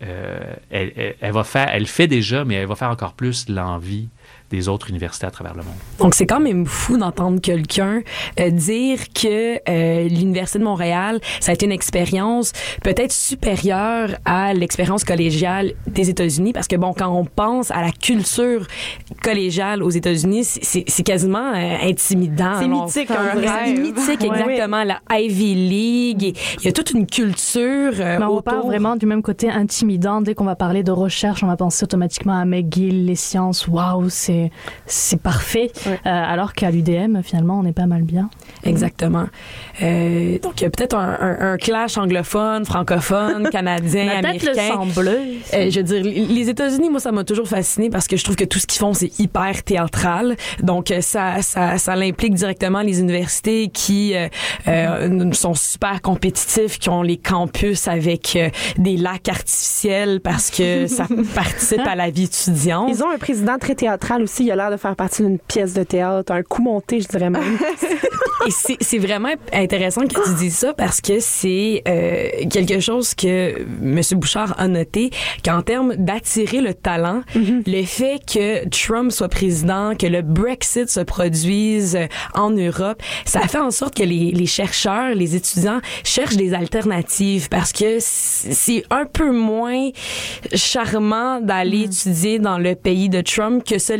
H: elle, elle- elle va faire, elle fait déjà, mais elle va faire encore plus l'envie des autres universités à travers le monde.
E: Donc, c'est quand même fou d'entendre quelqu'un euh, dire que euh, l'Université de Montréal, ça a été une expérience peut-être supérieure à l'expérience collégiale des États-Unis, parce que, bon, quand on pense à la culture collégiale aux États-Unis, c'est- quasiment euh, intimidant.
C: C'est mythique,
E: c'est
C: un
E: C'est
C: rêve.
E: mythique, exactement. La Ivy League, et il y a toute une culture euh,
F: Mais on
E: autour.
F: vraiment du même côté intimidant. Dès qu'on va parler de recherche, on va penser automatiquement à McGill, les sciences. Waouh, c'est c'est parfait, euh, alors qu'à l'UDM, finalement, on est pas mal bien.
E: Exactement. Euh, donc, il y a peut-être un, un- un clash anglophone, francophone, canadien,
F: tête le
E: américain.
F: sang bleu.
E: Euh, je veux dire, les États-Unis, moi, ça m'a toujours fasciné parce que je trouve que tout ce qu'ils font, c'est hyper théâtral. Donc, ça, ça, ça l'implique directement les universités qui euh, sont super compétitifs, qui ont les campus avec des lacs artificiels parce que ça participe à la vie étudiante.
C: Ils ont un président très théâtral aussi. Il a l'air de faire partie d'une pièce de théâtre, un coup monté, je dirais même.
E: Et c'est vraiment intéressant que tu dises ça parce que c'est euh, quelque chose que M. Bouchard a noté qu'en termes d'attirer le talent, le fait que Trump soit président, que le Brexit se produise euh, en Europe, ça fait en sorte que les, les chercheurs, les étudiants cherchent des alternatives parce que c'est un peu moins charmant d'aller étudier dans le pays de Trump que ce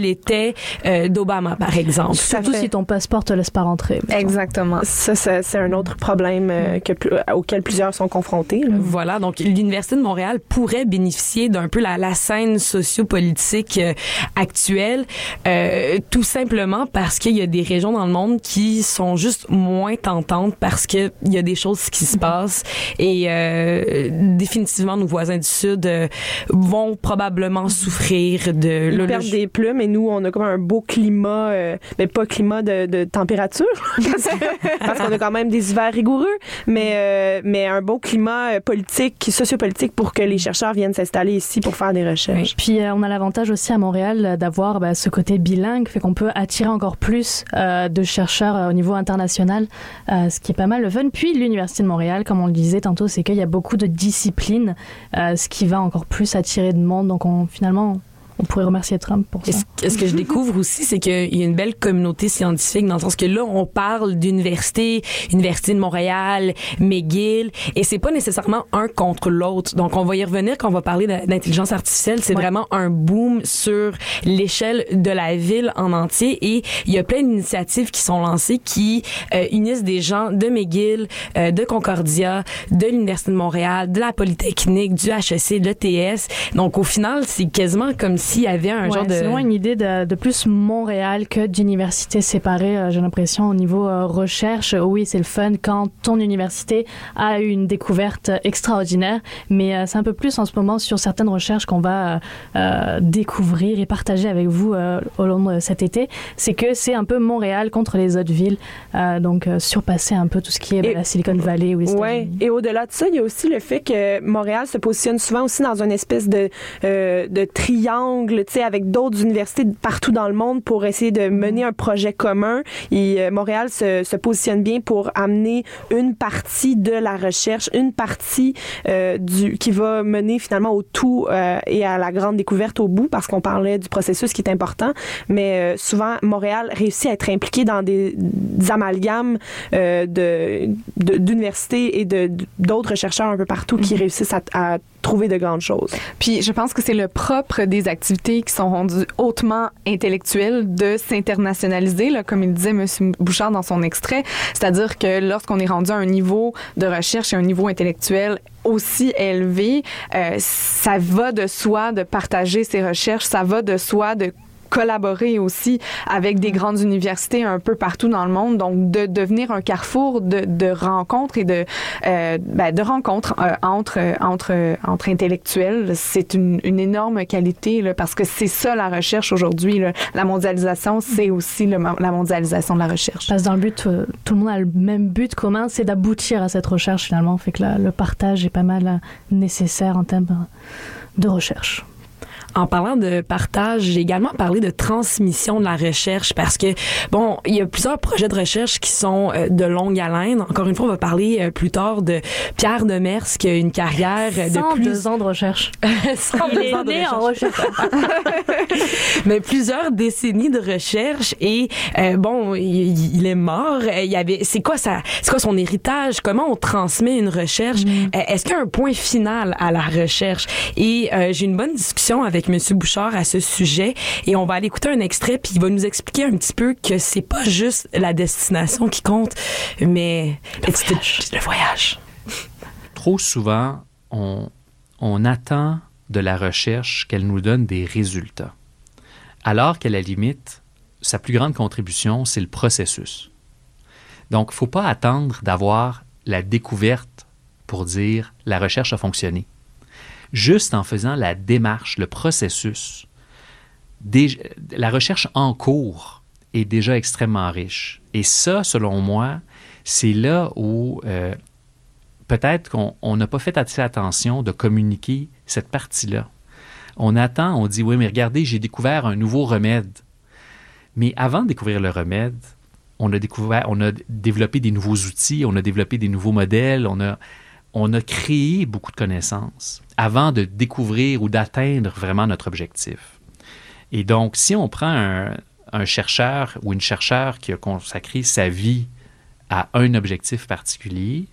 E: euh, d'Obama, par exemple.
F: Surtout
C: fait.
F: si ton passeport te laisse pas rentrer.
D: Exactement.
C: Ça, ça, c'est un autre problème euh, que, pl- auquel plusieurs sont confrontés. là.
E: Voilà, donc l'Université de Montréal pourrait bénéficier d'un peu la, la scène sociopolitique euh, actuelle, euh, tout simplement parce qu'il y a des régions dans le monde qui sont juste moins tentantes parce que il y a des choses qui se passent et euh, définitivement nos voisins du Sud euh, vont probablement souffrir de
C: Ils
E: le- le-
C: perdent des plumes et nous, on a comme un beau climat, euh, mais pas climat de, température, parce qu'on a quand même des hivers rigoureux, mais, euh, mais un beau climat euh, politique, sociopolitique pour que les chercheurs viennent s'installer ici pour faire des recherches.
F: Puis euh, on a l'avantage aussi à Montréal d'avoir bah, ce côté bilingue, fait qu'on peut attirer encore plus de chercheurs au niveau international, ce qui est pas mal le fun. Puis l'Université de Montréal, comme on le disait tantôt, c'est qu'il y a beaucoup de disciplines, ce qui va encore plus attirer de monde. Donc on, finalement, on pourrait remercier Trump pour ça.
E: ce, ce que je découvre aussi, c'est qu'il y a une belle communauté scientifique dans le sens que là, on parle d'université, Université de Montréal, McGill, et c'est pas nécessairement un contre l'autre. Donc, on va y revenir quand on va parler d'intelligence artificielle. C'est vraiment un boom sur l'échelle de la ville en entier et il y a plein d'initiatives qui sont lancées qui euh, unissent des gens de McGill, euh, de Concordia, de l'Université de Montréal, de la Polytechnique, du HEC, de l'ETS. Donc, au final, c'est quasiment comme s'il y avait un
F: Ouais,
E: genre de...
F: C'est loin une idée de, de plus Montréal que d'universités séparées, euh, j'ai l'impression, au niveau euh, recherche. Oui, c'est le fun quand ton université a eu une découverte extraordinaire, mais euh, c'est un peu plus en ce moment sur certaines recherches qu'on va euh, euh, découvrir et partager avec vous euh, au long de cet été. C'est que c'est un peu Montréal contre les autres villes, euh, donc euh, surpasser un peu tout ce qui est
C: Et-
F: bah, la Silicon Valley ou
C: Ouais. Et au-delà de ça, il y a aussi le fait que Montréal se positionne souvent aussi dans une espèce de, euh, de triangle, tu sais, avec d'autres universités partout dans le monde pour essayer de mener un projet commun. Et euh, Montréal se, se positionne bien pour amener une partie de la recherche, une partie euh, du qui va mener finalement au tout euh, et à la grande découverte au bout, parce qu'on parlait du processus qui est important. Mais souvent, Montréal réussit à être impliqué dans des, des amalgames de- d'universités et de d'autres chercheurs un peu partout qui réussissent à, à trouver de grandes choses.
D: Puis je pense que c'est le propre des activités qui sont rendues hautement intellectuelles de s'internationaliser, là, comme il disait M. Bouchard dans son extrait. C'est-à-dire que lorsqu'on est rendu à un niveau de recherche et un niveau intellectuel aussi élevé, euh, ça va de soi de partager ses recherches, ça va de soi de collaborer aussi avec des grandes universités un peu partout dans le monde, donc de devenir un carrefour de, de rencontres et de euh, ben, de rencontres euh, entre entre entre intellectuels, c'est une, une énorme qualité là, parce que c'est ça la recherche aujourd'hui. La mondialisation, c'est aussi le la mondialisation de la recherche.
F: Parce que dans le but, euh, tout le monde a le même but commun, c'est d'aboutir à cette recherche finalement. Fait que là, le partage est pas mal euh, nécessaire en termes de recherche.
E: En parlant de partage, j'ai également parlé de transmission de la recherche parce que, bon, il y a plusieurs projets de recherche qui sont euh, de longue haleine. Encore une fois, on va parler euh, plus tard de Pierre Demers qui a une carrière euh, de
F: 102
E: plus...
F: ans de recherche.
E: 102
F: Il est
E: ans de
F: né en
E: recherche.
F: recherche.
E: mais plusieurs décennies de recherche et euh, bon il, il est mort il y avait c'est quoi ça c'est quoi son héritage? Comment on transmet une recherche? Euh, est-ce qu'il y a un point final à la recherche? Et euh, j'ai une bonne discussion avec monsieur Bouchard à ce sujet et on va aller écouter un extrait puis il va nous expliquer un petit peu que c'est pas juste la destination qui compte mais le voyage, le voyage.
H: Trop souvent, on, on attend de la recherche qu'elle nous donne des résultats. alors qu'à la limite, sa plus grande contribution, c'est le processus. Donc, il ne faut pas attendre d'avoir la découverte pour dire la recherche a fonctionné. Juste en faisant la démarche, le processus, la recherche en cours est déjà extrêmement riche. Et ça, selon moi, c'est là où euh, peut-être qu'on n'a pas fait assez attention de communiquer cette partie-là. On attend, on dit, oui, mais regardez, j'ai découvert un nouveau remède. Mais avant de découvrir le remède, on a découvert, on a développé des nouveaux outils, on a développé des nouveaux modèles, on a, on a créé beaucoup de connaissances avant de découvrir ou d'atteindre vraiment notre objectif. Et donc, si on prend un, chercheur ou une chercheure qui a consacré sa vie à un objectif particulier,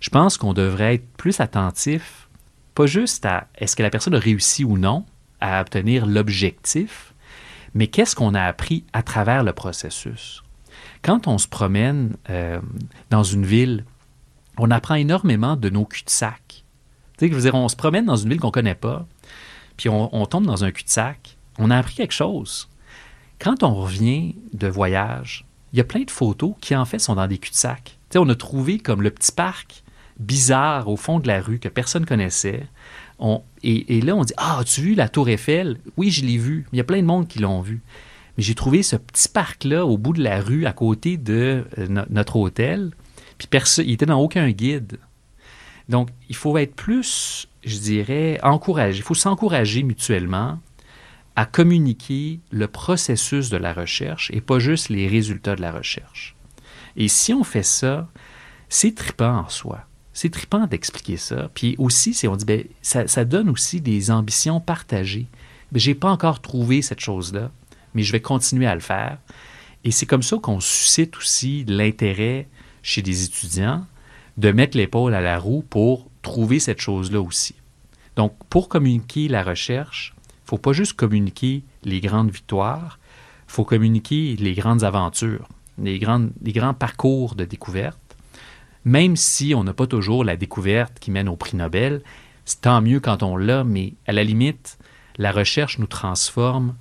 H: je pense qu'on devrait être plus attentif, pas juste à est-ce que la personne a réussi ou non à obtenir l'objectif, mais qu'est-ce qu'on a appris à travers le processus. Quand on se promène euh, dans une ville, on apprend énormément de nos cul-de-sac. Tu sais, je veux dire, on se promène dans une ville qu'on ne connaît pas, puis on, tombe dans un cul-de-sac, on a appris quelque chose. Quand on revient de voyage, il y a plein de photos qui, en fait, sont dans des cul-de-sac. Tu on a trouvé comme le petit parc bizarre au fond de la rue que personne connaissait. On, et, là, on dit Ah, as-tu vu la Tour Eiffel Oui, je l'ai vu. Il y a plein de monde qui l'ont vu. Mais j'ai trouvé ce petit parc-là au bout de la rue, à côté de euh, notre hôtel. Puis il était dans aucun guide. Donc, il faut être plus, je dirais, encouragé. Il faut s'encourager mutuellement à communiquer le processus de la recherche et pas juste les résultats de la recherche. Et si on fait ça, c'est tripant en soi. C'est tripant d'expliquer ça. Puis aussi, on dit, ben, ça, donne aussi des ambitions partagées. Je j'ai pas encore trouvé cette chose-là, mais je vais continuer à le faire. Et c'est comme ça qu'on suscite aussi l'intérêt chez des étudiants de mettre l'épaule à la roue pour trouver cette chose-là aussi. Donc, pour communiquer la recherche, faut pas juste communiquer les grandes victoires, il faut communiquer les grandes aventures, les, grandes, les grands parcours de découverte. Même si on n'a pas toujours la découverte qui mène au prix Nobel, c'est tant mieux quand on l'a, mais à la limite, la recherche nous transforme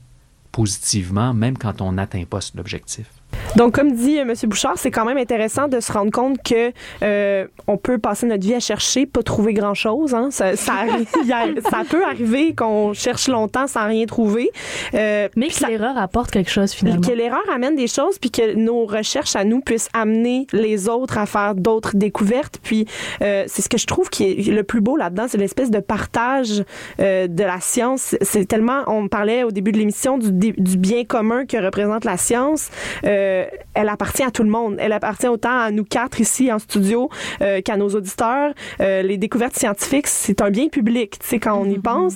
H: positivement, même quand on n'atteint pas l'objectif.
C: Donc, comme dit euh, M. Bouchard, c'est quand même intéressant de se rendre compte que euh, on peut passer notre vie à chercher, pas trouver grand-chose. Hein. Ça, ça, ça, peut arriver qu'on cherche longtemps sans rien trouver.
F: Euh, Mais que l'erreur apporte quelque chose, finalement.
C: Que l'erreur amène des choses, puis que nos recherches à nous puissent amener les autres à faire d'autres découvertes. Puis, euh, c'est ce que je trouve qui est le plus beau là-dedans, c'est l'espèce de partage de la science. C'est tellement... On parlait au début de l'émission du, du bien commun que représente la science. Euh, euh, elle appartient à tout le monde. Elle appartient autant à nous quatre ici en studio euh, qu'à nos auditeurs. Euh, les découvertes scientifiques, c'est un bien public, tu sais, quand on y mm-hmm. pense.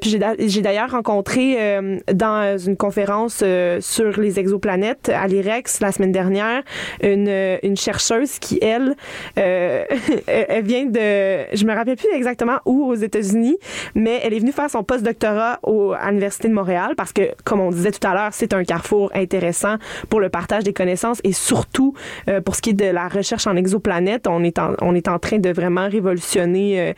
C: puis j'ai d'ailleurs rencontré dans une conférence sur les exoplanètes à l'IREX la semaine dernière une, une chercheuse qui, elle, elle vient de, je me rappelle plus exactement où aux États-Unis, mais elle est venue faire son post-doctorat à l'Université de Montréal parce que, comme on disait tout à l'heure, c'est un carrefour intéressant pour le partage des connaissances et surtout euh, pour ce qui est de la recherche en exoplanète, on est en, on est en train de vraiment révolutionner euh,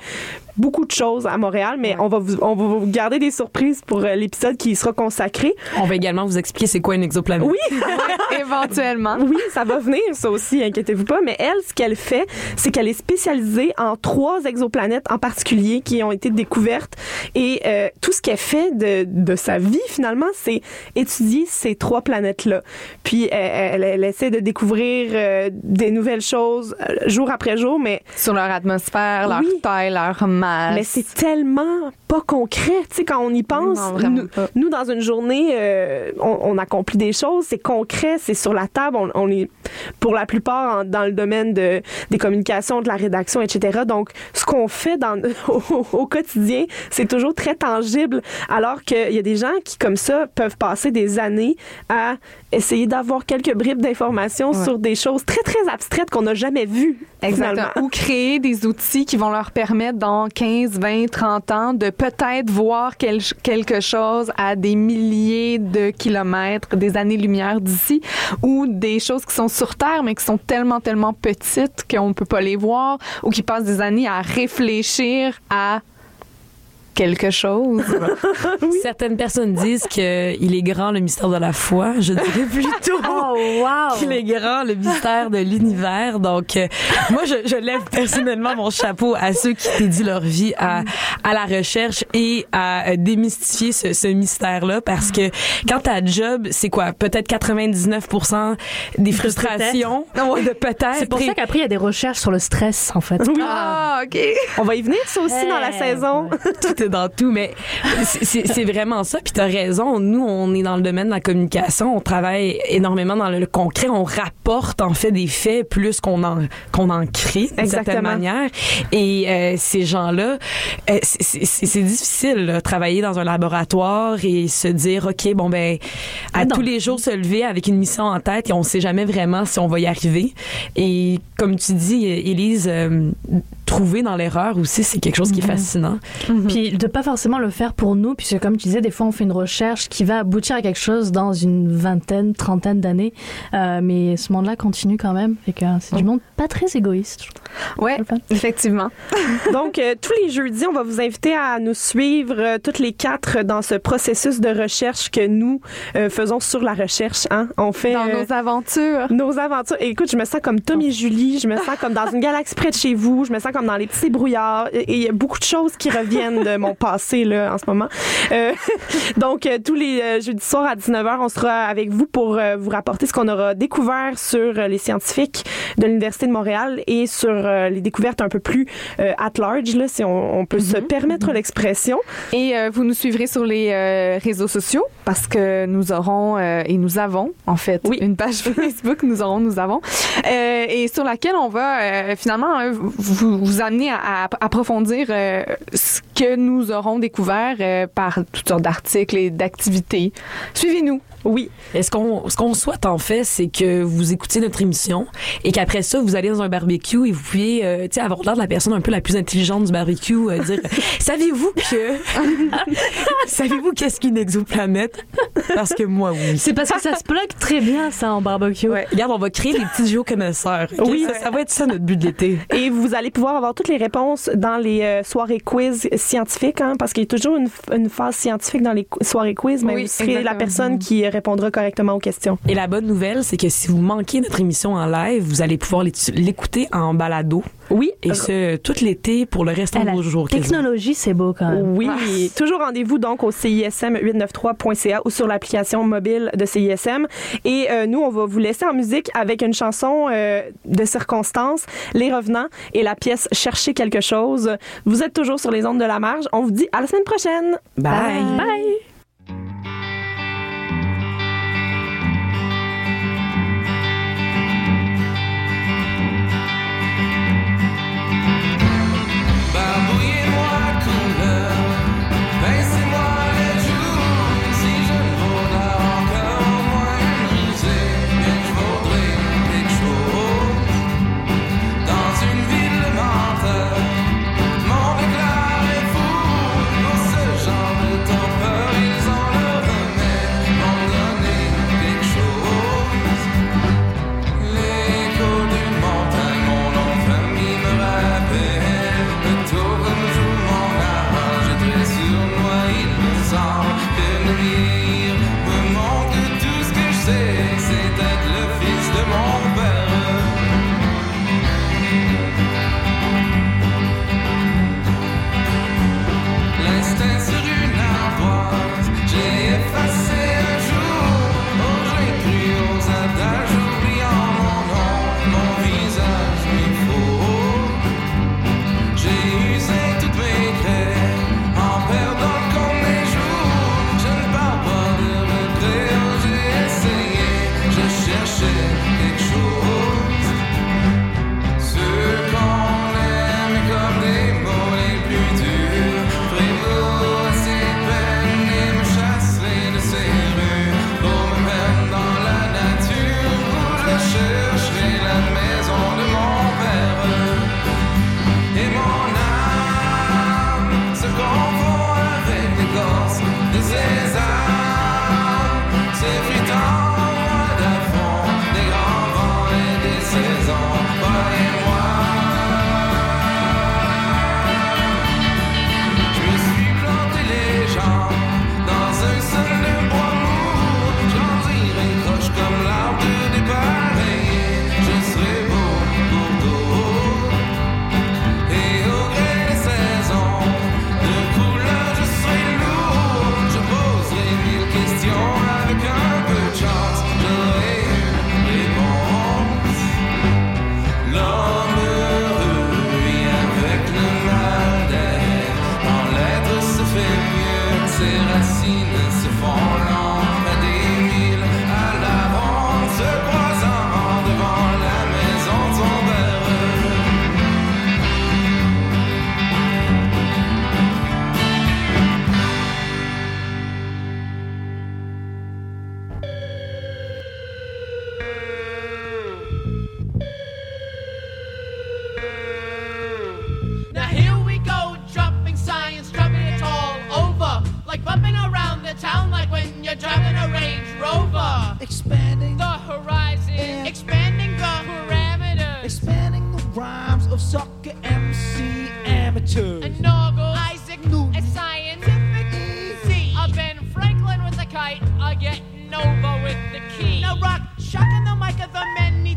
C: beaucoup de choses à Montréal, mais on, va vous, on va vous garder des surprises pour euh, l'épisode qui sera consacré.
E: On va également vous expliquer c'est quoi une exoplanète.
C: Oui,
D: éventuellement.
C: Oui, ça va venir, ça aussi, inquiétez-vous pas. Mais elle, ce qu'elle fait, c'est qu'elle est spécialisée en trois exoplanètes en particulier qui ont été découvertes. Et euh, tout ce qu'elle fait de, de sa vie, finalement, c'est étudier ces trois planètes-là. Puis elle, elle, essaie de découvrir euh, des nouvelles choses jour après jour, mais...
D: Sur leur atmosphère, leur taille, leur masse
C: mais c'est tellement pas concret. Tu sais, quand on y pense, nous, dans une journée, euh, on, accomplit des choses, c'est concret, c'est sur la table. On, est, pour la plupart, dans le domaine de, des communications, de la rédaction, etc. Donc, ce qu'on fait dans, au, quotidien, c'est toujours très tangible, alors qu'il y a des gens qui, comme ça, peuvent passer des années à essayer d'avoir quelques bribes d'informations sur des choses très, très abstraites qu'on n'a jamais vues.
D: Exactement. Ou créer des outils qui vont leur permettre dans 15, 20, 30 ans de peut-être voir quelque chose à des milliers de kilomètres, des années-lumière d'ici, ou des choses qui sont sur Terre, mais qui sont tellement, tellement petites qu'on ne peut pas les voir, ou qui passent des années à réfléchir à quelque chose.
E: Certaines personnes disent qu'il est grand le mystère de la foi. Je dirais plutôt
F: Oh, wow!
E: qu'il est grand le mystère de l'univers. Donc, euh, moi, je, je lève personnellement mon chapeau à ceux qui dédient leur vie à, à la recherche et à euh, démystifier ce, ce mystère-là parce que quand ta job, c'est quoi? Peut-être 99% des frustrations. Ouais, de peut-être.
F: C'est pour ça qu'après, il y a des recherches sur le stress, en fait.
D: Ah, OK.
C: On va y venir, ça aussi, dans la saison.
E: tout dans tout, mais c'est- vraiment ça. Puis t'as raison. Nous, on est dans le domaine de la communication. On travaille énormément dans le, le concret. On rapporte en fait des faits plus qu'on en qu'on en crée d'une certaine manière. Et euh, ces gens-là, euh, c'est- difficile là, travailler dans un laboratoire et se dire ok bon ben à
F: non.
E: tous les jours se lever avec une mission en tête et on sait jamais vraiment si on va y arriver. Et comme tu dis, Élise, euh, trouver dans l'erreur aussi, c'est quelque chose qui est fascinant.
F: Puis de pas forcément le faire pour nous, puisque comme tu disais, des fois on fait une recherche qui va aboutir à quelque chose dans une vingtaine, trentaine d'années, Euh, mais ce monde-là continue quand même, et que c'est du monde pas très égoïste. je trouve. Fun.
D: effectivement.
C: Donc, euh, tous les jeudis, on va vous inviter à nous suivre euh, toutes les quatre dans ce processus de recherche que nous euh, faisons sur la recherche. Hein? On fait
D: Dans nos aventures.
C: nos aventures. Et écoute, je me sens comme Tom et Julie. Je me sens comme dans une galaxie près de chez vous. Je me sens comme dans les petits brouillards. Et il y a beaucoup de choses qui reviennent de mon passé là en ce moment. Donc, tous les jeudis soirs à 19h, on sera avec vous pour vous rapporter ce qu'on aura découvert sur les scientifiques de l'Université de Montréal et sur euh, les découvertes un peu plus euh, at large, là, si on, on peut se permettre l'expression.
D: Et euh, vous nous suivrez sur les euh, réseaux sociaux parce que nous aurons et nous avons en fait
C: Oui.
D: une page Facebook, nous aurons, nous avons, et sur laquelle on va finalement euh, vous, vous amener à, à approfondir ce que nous aurons découvert par toutes sortes d'articles et d'activités. Suivez-nous.
C: Oui,
E: Et ce qu'on ce qu'on souhaite en fait, c'est que vous écoutiez notre émission et qu'après ça, vous allez dans un barbecue et vous pouvez euh, tu sais avoir l'air de la personne un peu la plus intelligente du barbecue, euh, dire savez-vous que savez-vous qu'est-ce qu'une exoplanète? Parce que moi oui.
F: C'est parce que ça se bloque très bien, ça, en barbecue.
E: Ouais. Regarde, on va créer des petits géoconnaisseurs. ok?
C: Oui.
E: ça, ça va être ça notre but de l'été.
C: Et vous allez pouvoir avoir toutes les réponses dans les euh, soirées quiz scientifiques, hein, parce qu'il y a toujours une, une phase scientifique dans les soirées quiz, mais
D: Oui,
C: vous serez la personne qui répondra correctement aux questions.
E: Et la bonne nouvelle, c'est que si vous manquez notre émission en live, vous allez pouvoir l'écouter en balado.
C: Oui.
E: Et ce, tout l'été pour le restant de vos jours.
F: technologie, c'est beau quand même.
C: Oui, toujours rendez-vous donc au CISM893.ca ou sur l'application mobile de CISM. Et euh, nous, on va vous laisser en musique avec une chanson euh, de circonstance, Les Revenants et la pièce Chercher quelque chose. Vous êtes toujours sur les ondes de la marge. On vous dit à la semaine prochaine.
E: Bye.
C: Bye.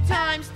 I: Times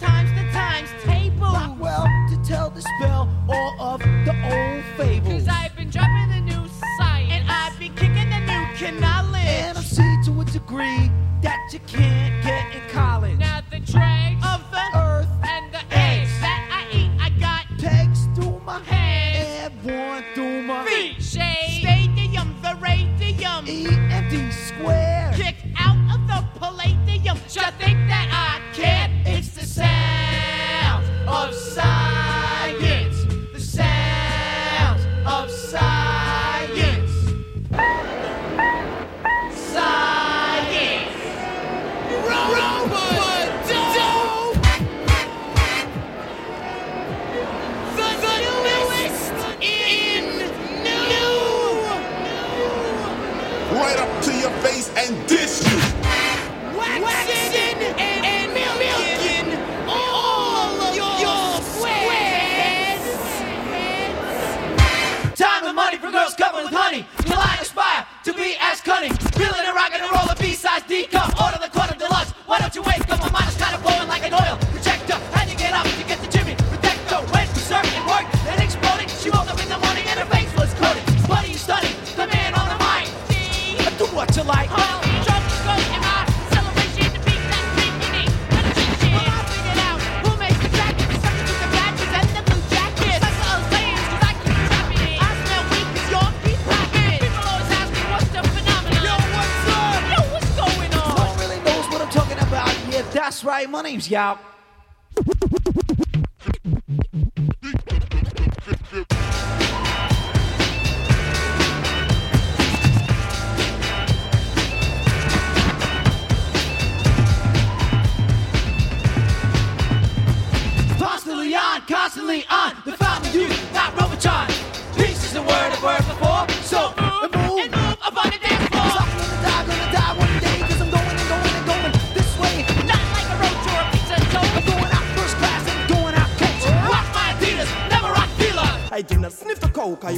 J: right.
I: My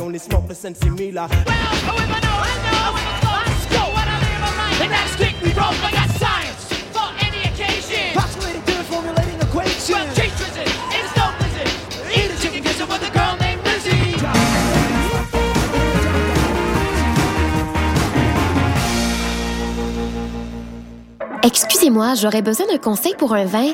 K: only smoke the Sensi Mila.
I: Well, however, no, I know? Let's go, let's go. What I live on right. And that's strictly wrong. I got science for any occasion.
K: Postulating theory, formulating equations.
I: Well, cheat visit, it's no blizzard. Eat a chicken gizzard with a girl named Lizzie.
L: Excusez-moi, j'aurais besoin d'un conseil pour un vin.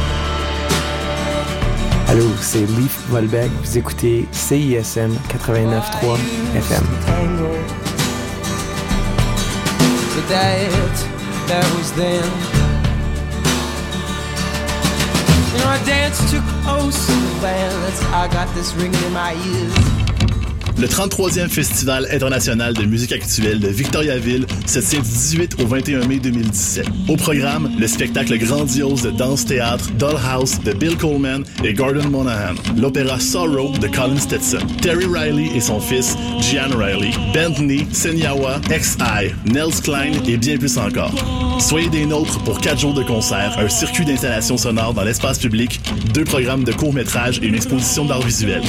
M: Allô, c'est Leaf Volbeck. Vous écoutez CISM 89.3 FM.
G: The that, that was then. You know, I danced to the. I got this ringing in my ears.
N: Le 33e Festival international de musique actuelle de Victoriaville se tient du 18 au 21 mai 2017. Au programme, le spectacle grandiose de danse-théâtre Dollhouse de Bill Coleman et Gordon Monahan, l'opéra Sorrow de Colin Stetson, Terry Riley et son fils Gian Riley, Bentley, Senyawa, XI, Nels Klein et bien plus encore. Soyez des nôtres pour 4 jours de concert, un circuit d'installation sonore dans l'espace public, deux programmes de court-métrage et une exposition d'art visuel.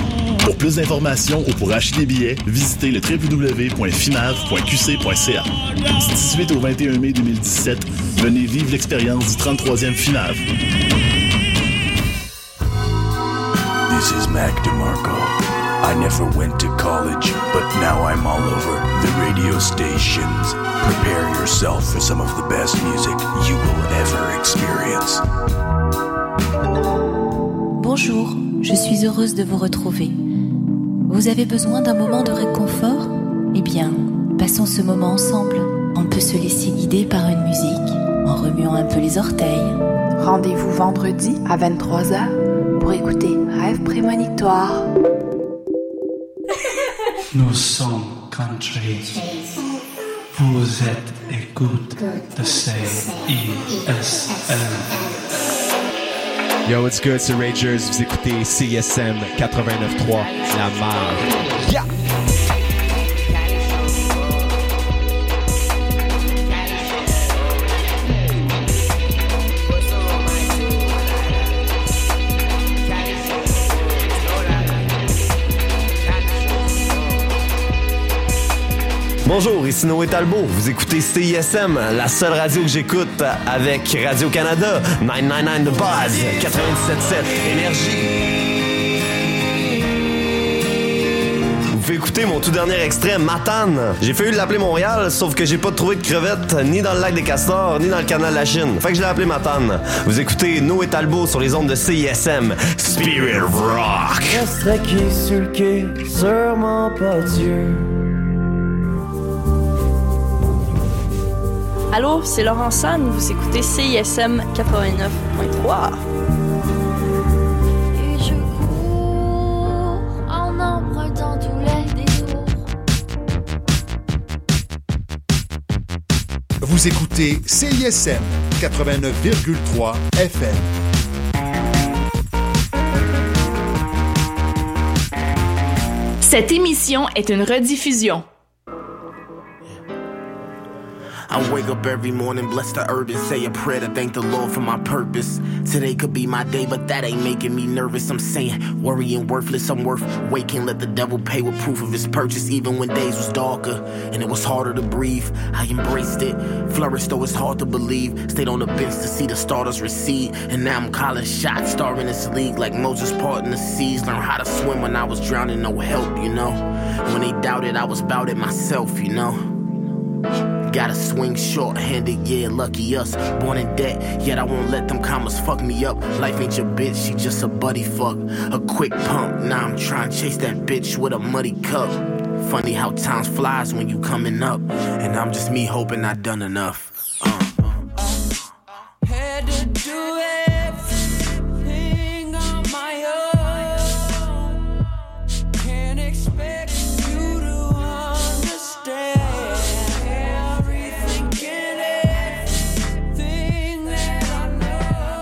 N: Pour plus d'informations ou pour acheter des billets, visitez le www.fimav.qc.ca. Du 18 au 21 mai 2017, venez vivre l'expérience du 33e FIMAV.
O: This is Mac DeMarco. I never went to college, but now I'm all over the radio stations. Prepare yourself for some of the best music you will ever experience.
P: Bonjour, je suis heureuse de vous retrouver. Vous avez besoin d'un moment de réconfort? Eh bien, passons ce moment ensemble. On peut se laisser guider par une musique en remuant un peu les orteils.
A: Rendez-vous vendredi à 23h pour écouter Rêve prémonitoire.
Q: Nous sommes country. Vous êtes écoute de CISM.
R: Yo, what's good, c'est Rangers. Vous écoutez CSM 89.3, La Marge.
S: Bonjour, ici Noé Talbot. Vous écoutez CISM, la seule radio que j'écoute avec Radio-Canada, 999 The Buzz, 97.7 Énergie. Vous pouvez écouter mon tout dernier extrait, Matane. J'ai failli l'appeler Montréal, sauf que j'ai pas trouvé de crevettes ni dans le lac des Castors, ni dans le canal de la Chine. Fait que je l'ai appelé Matane. Vous écoutez Noé Talbot sur les ondes de CISM, Spirit Rock.
T: Allô, c'est Laurent San, vous écoutez CISM 89.3.
U: Et je cours en empruntant tous les détours.
V: Vous écoutez CISM 89,3 FM.
A: Cette émission est une rediffusion.
W: I wake up every morning, bless the earth, and say a prayer to thank the Lord for my purpose. Today could be my day, but that ain't making me nervous. I'm saying, worrying worthless, I'm worth waking. Let the devil pay with proof of his purchase, even when days was darker and it was harder to breathe. I embraced it, flourished though it's hard to believe. Stayed on the bench to see the starters recede, and now I'm calling shots, starring this league like Moses parting the seas. Learned how to swim when I was drowning, no help, you know. When they doubted, I was about it myself, you know. Gotta swing short handed, yeah, lucky us. Born in debt, yet I won't let them commas fuck me up. Life ain't your bitch, she just a buddy fuck. A quick pump, now I'm trying to chase that bitch with a muddy cup. Funny how time flies when you coming up, and I'm just me hoping I done enough. Uh. uh, uh, uh. Had to do it.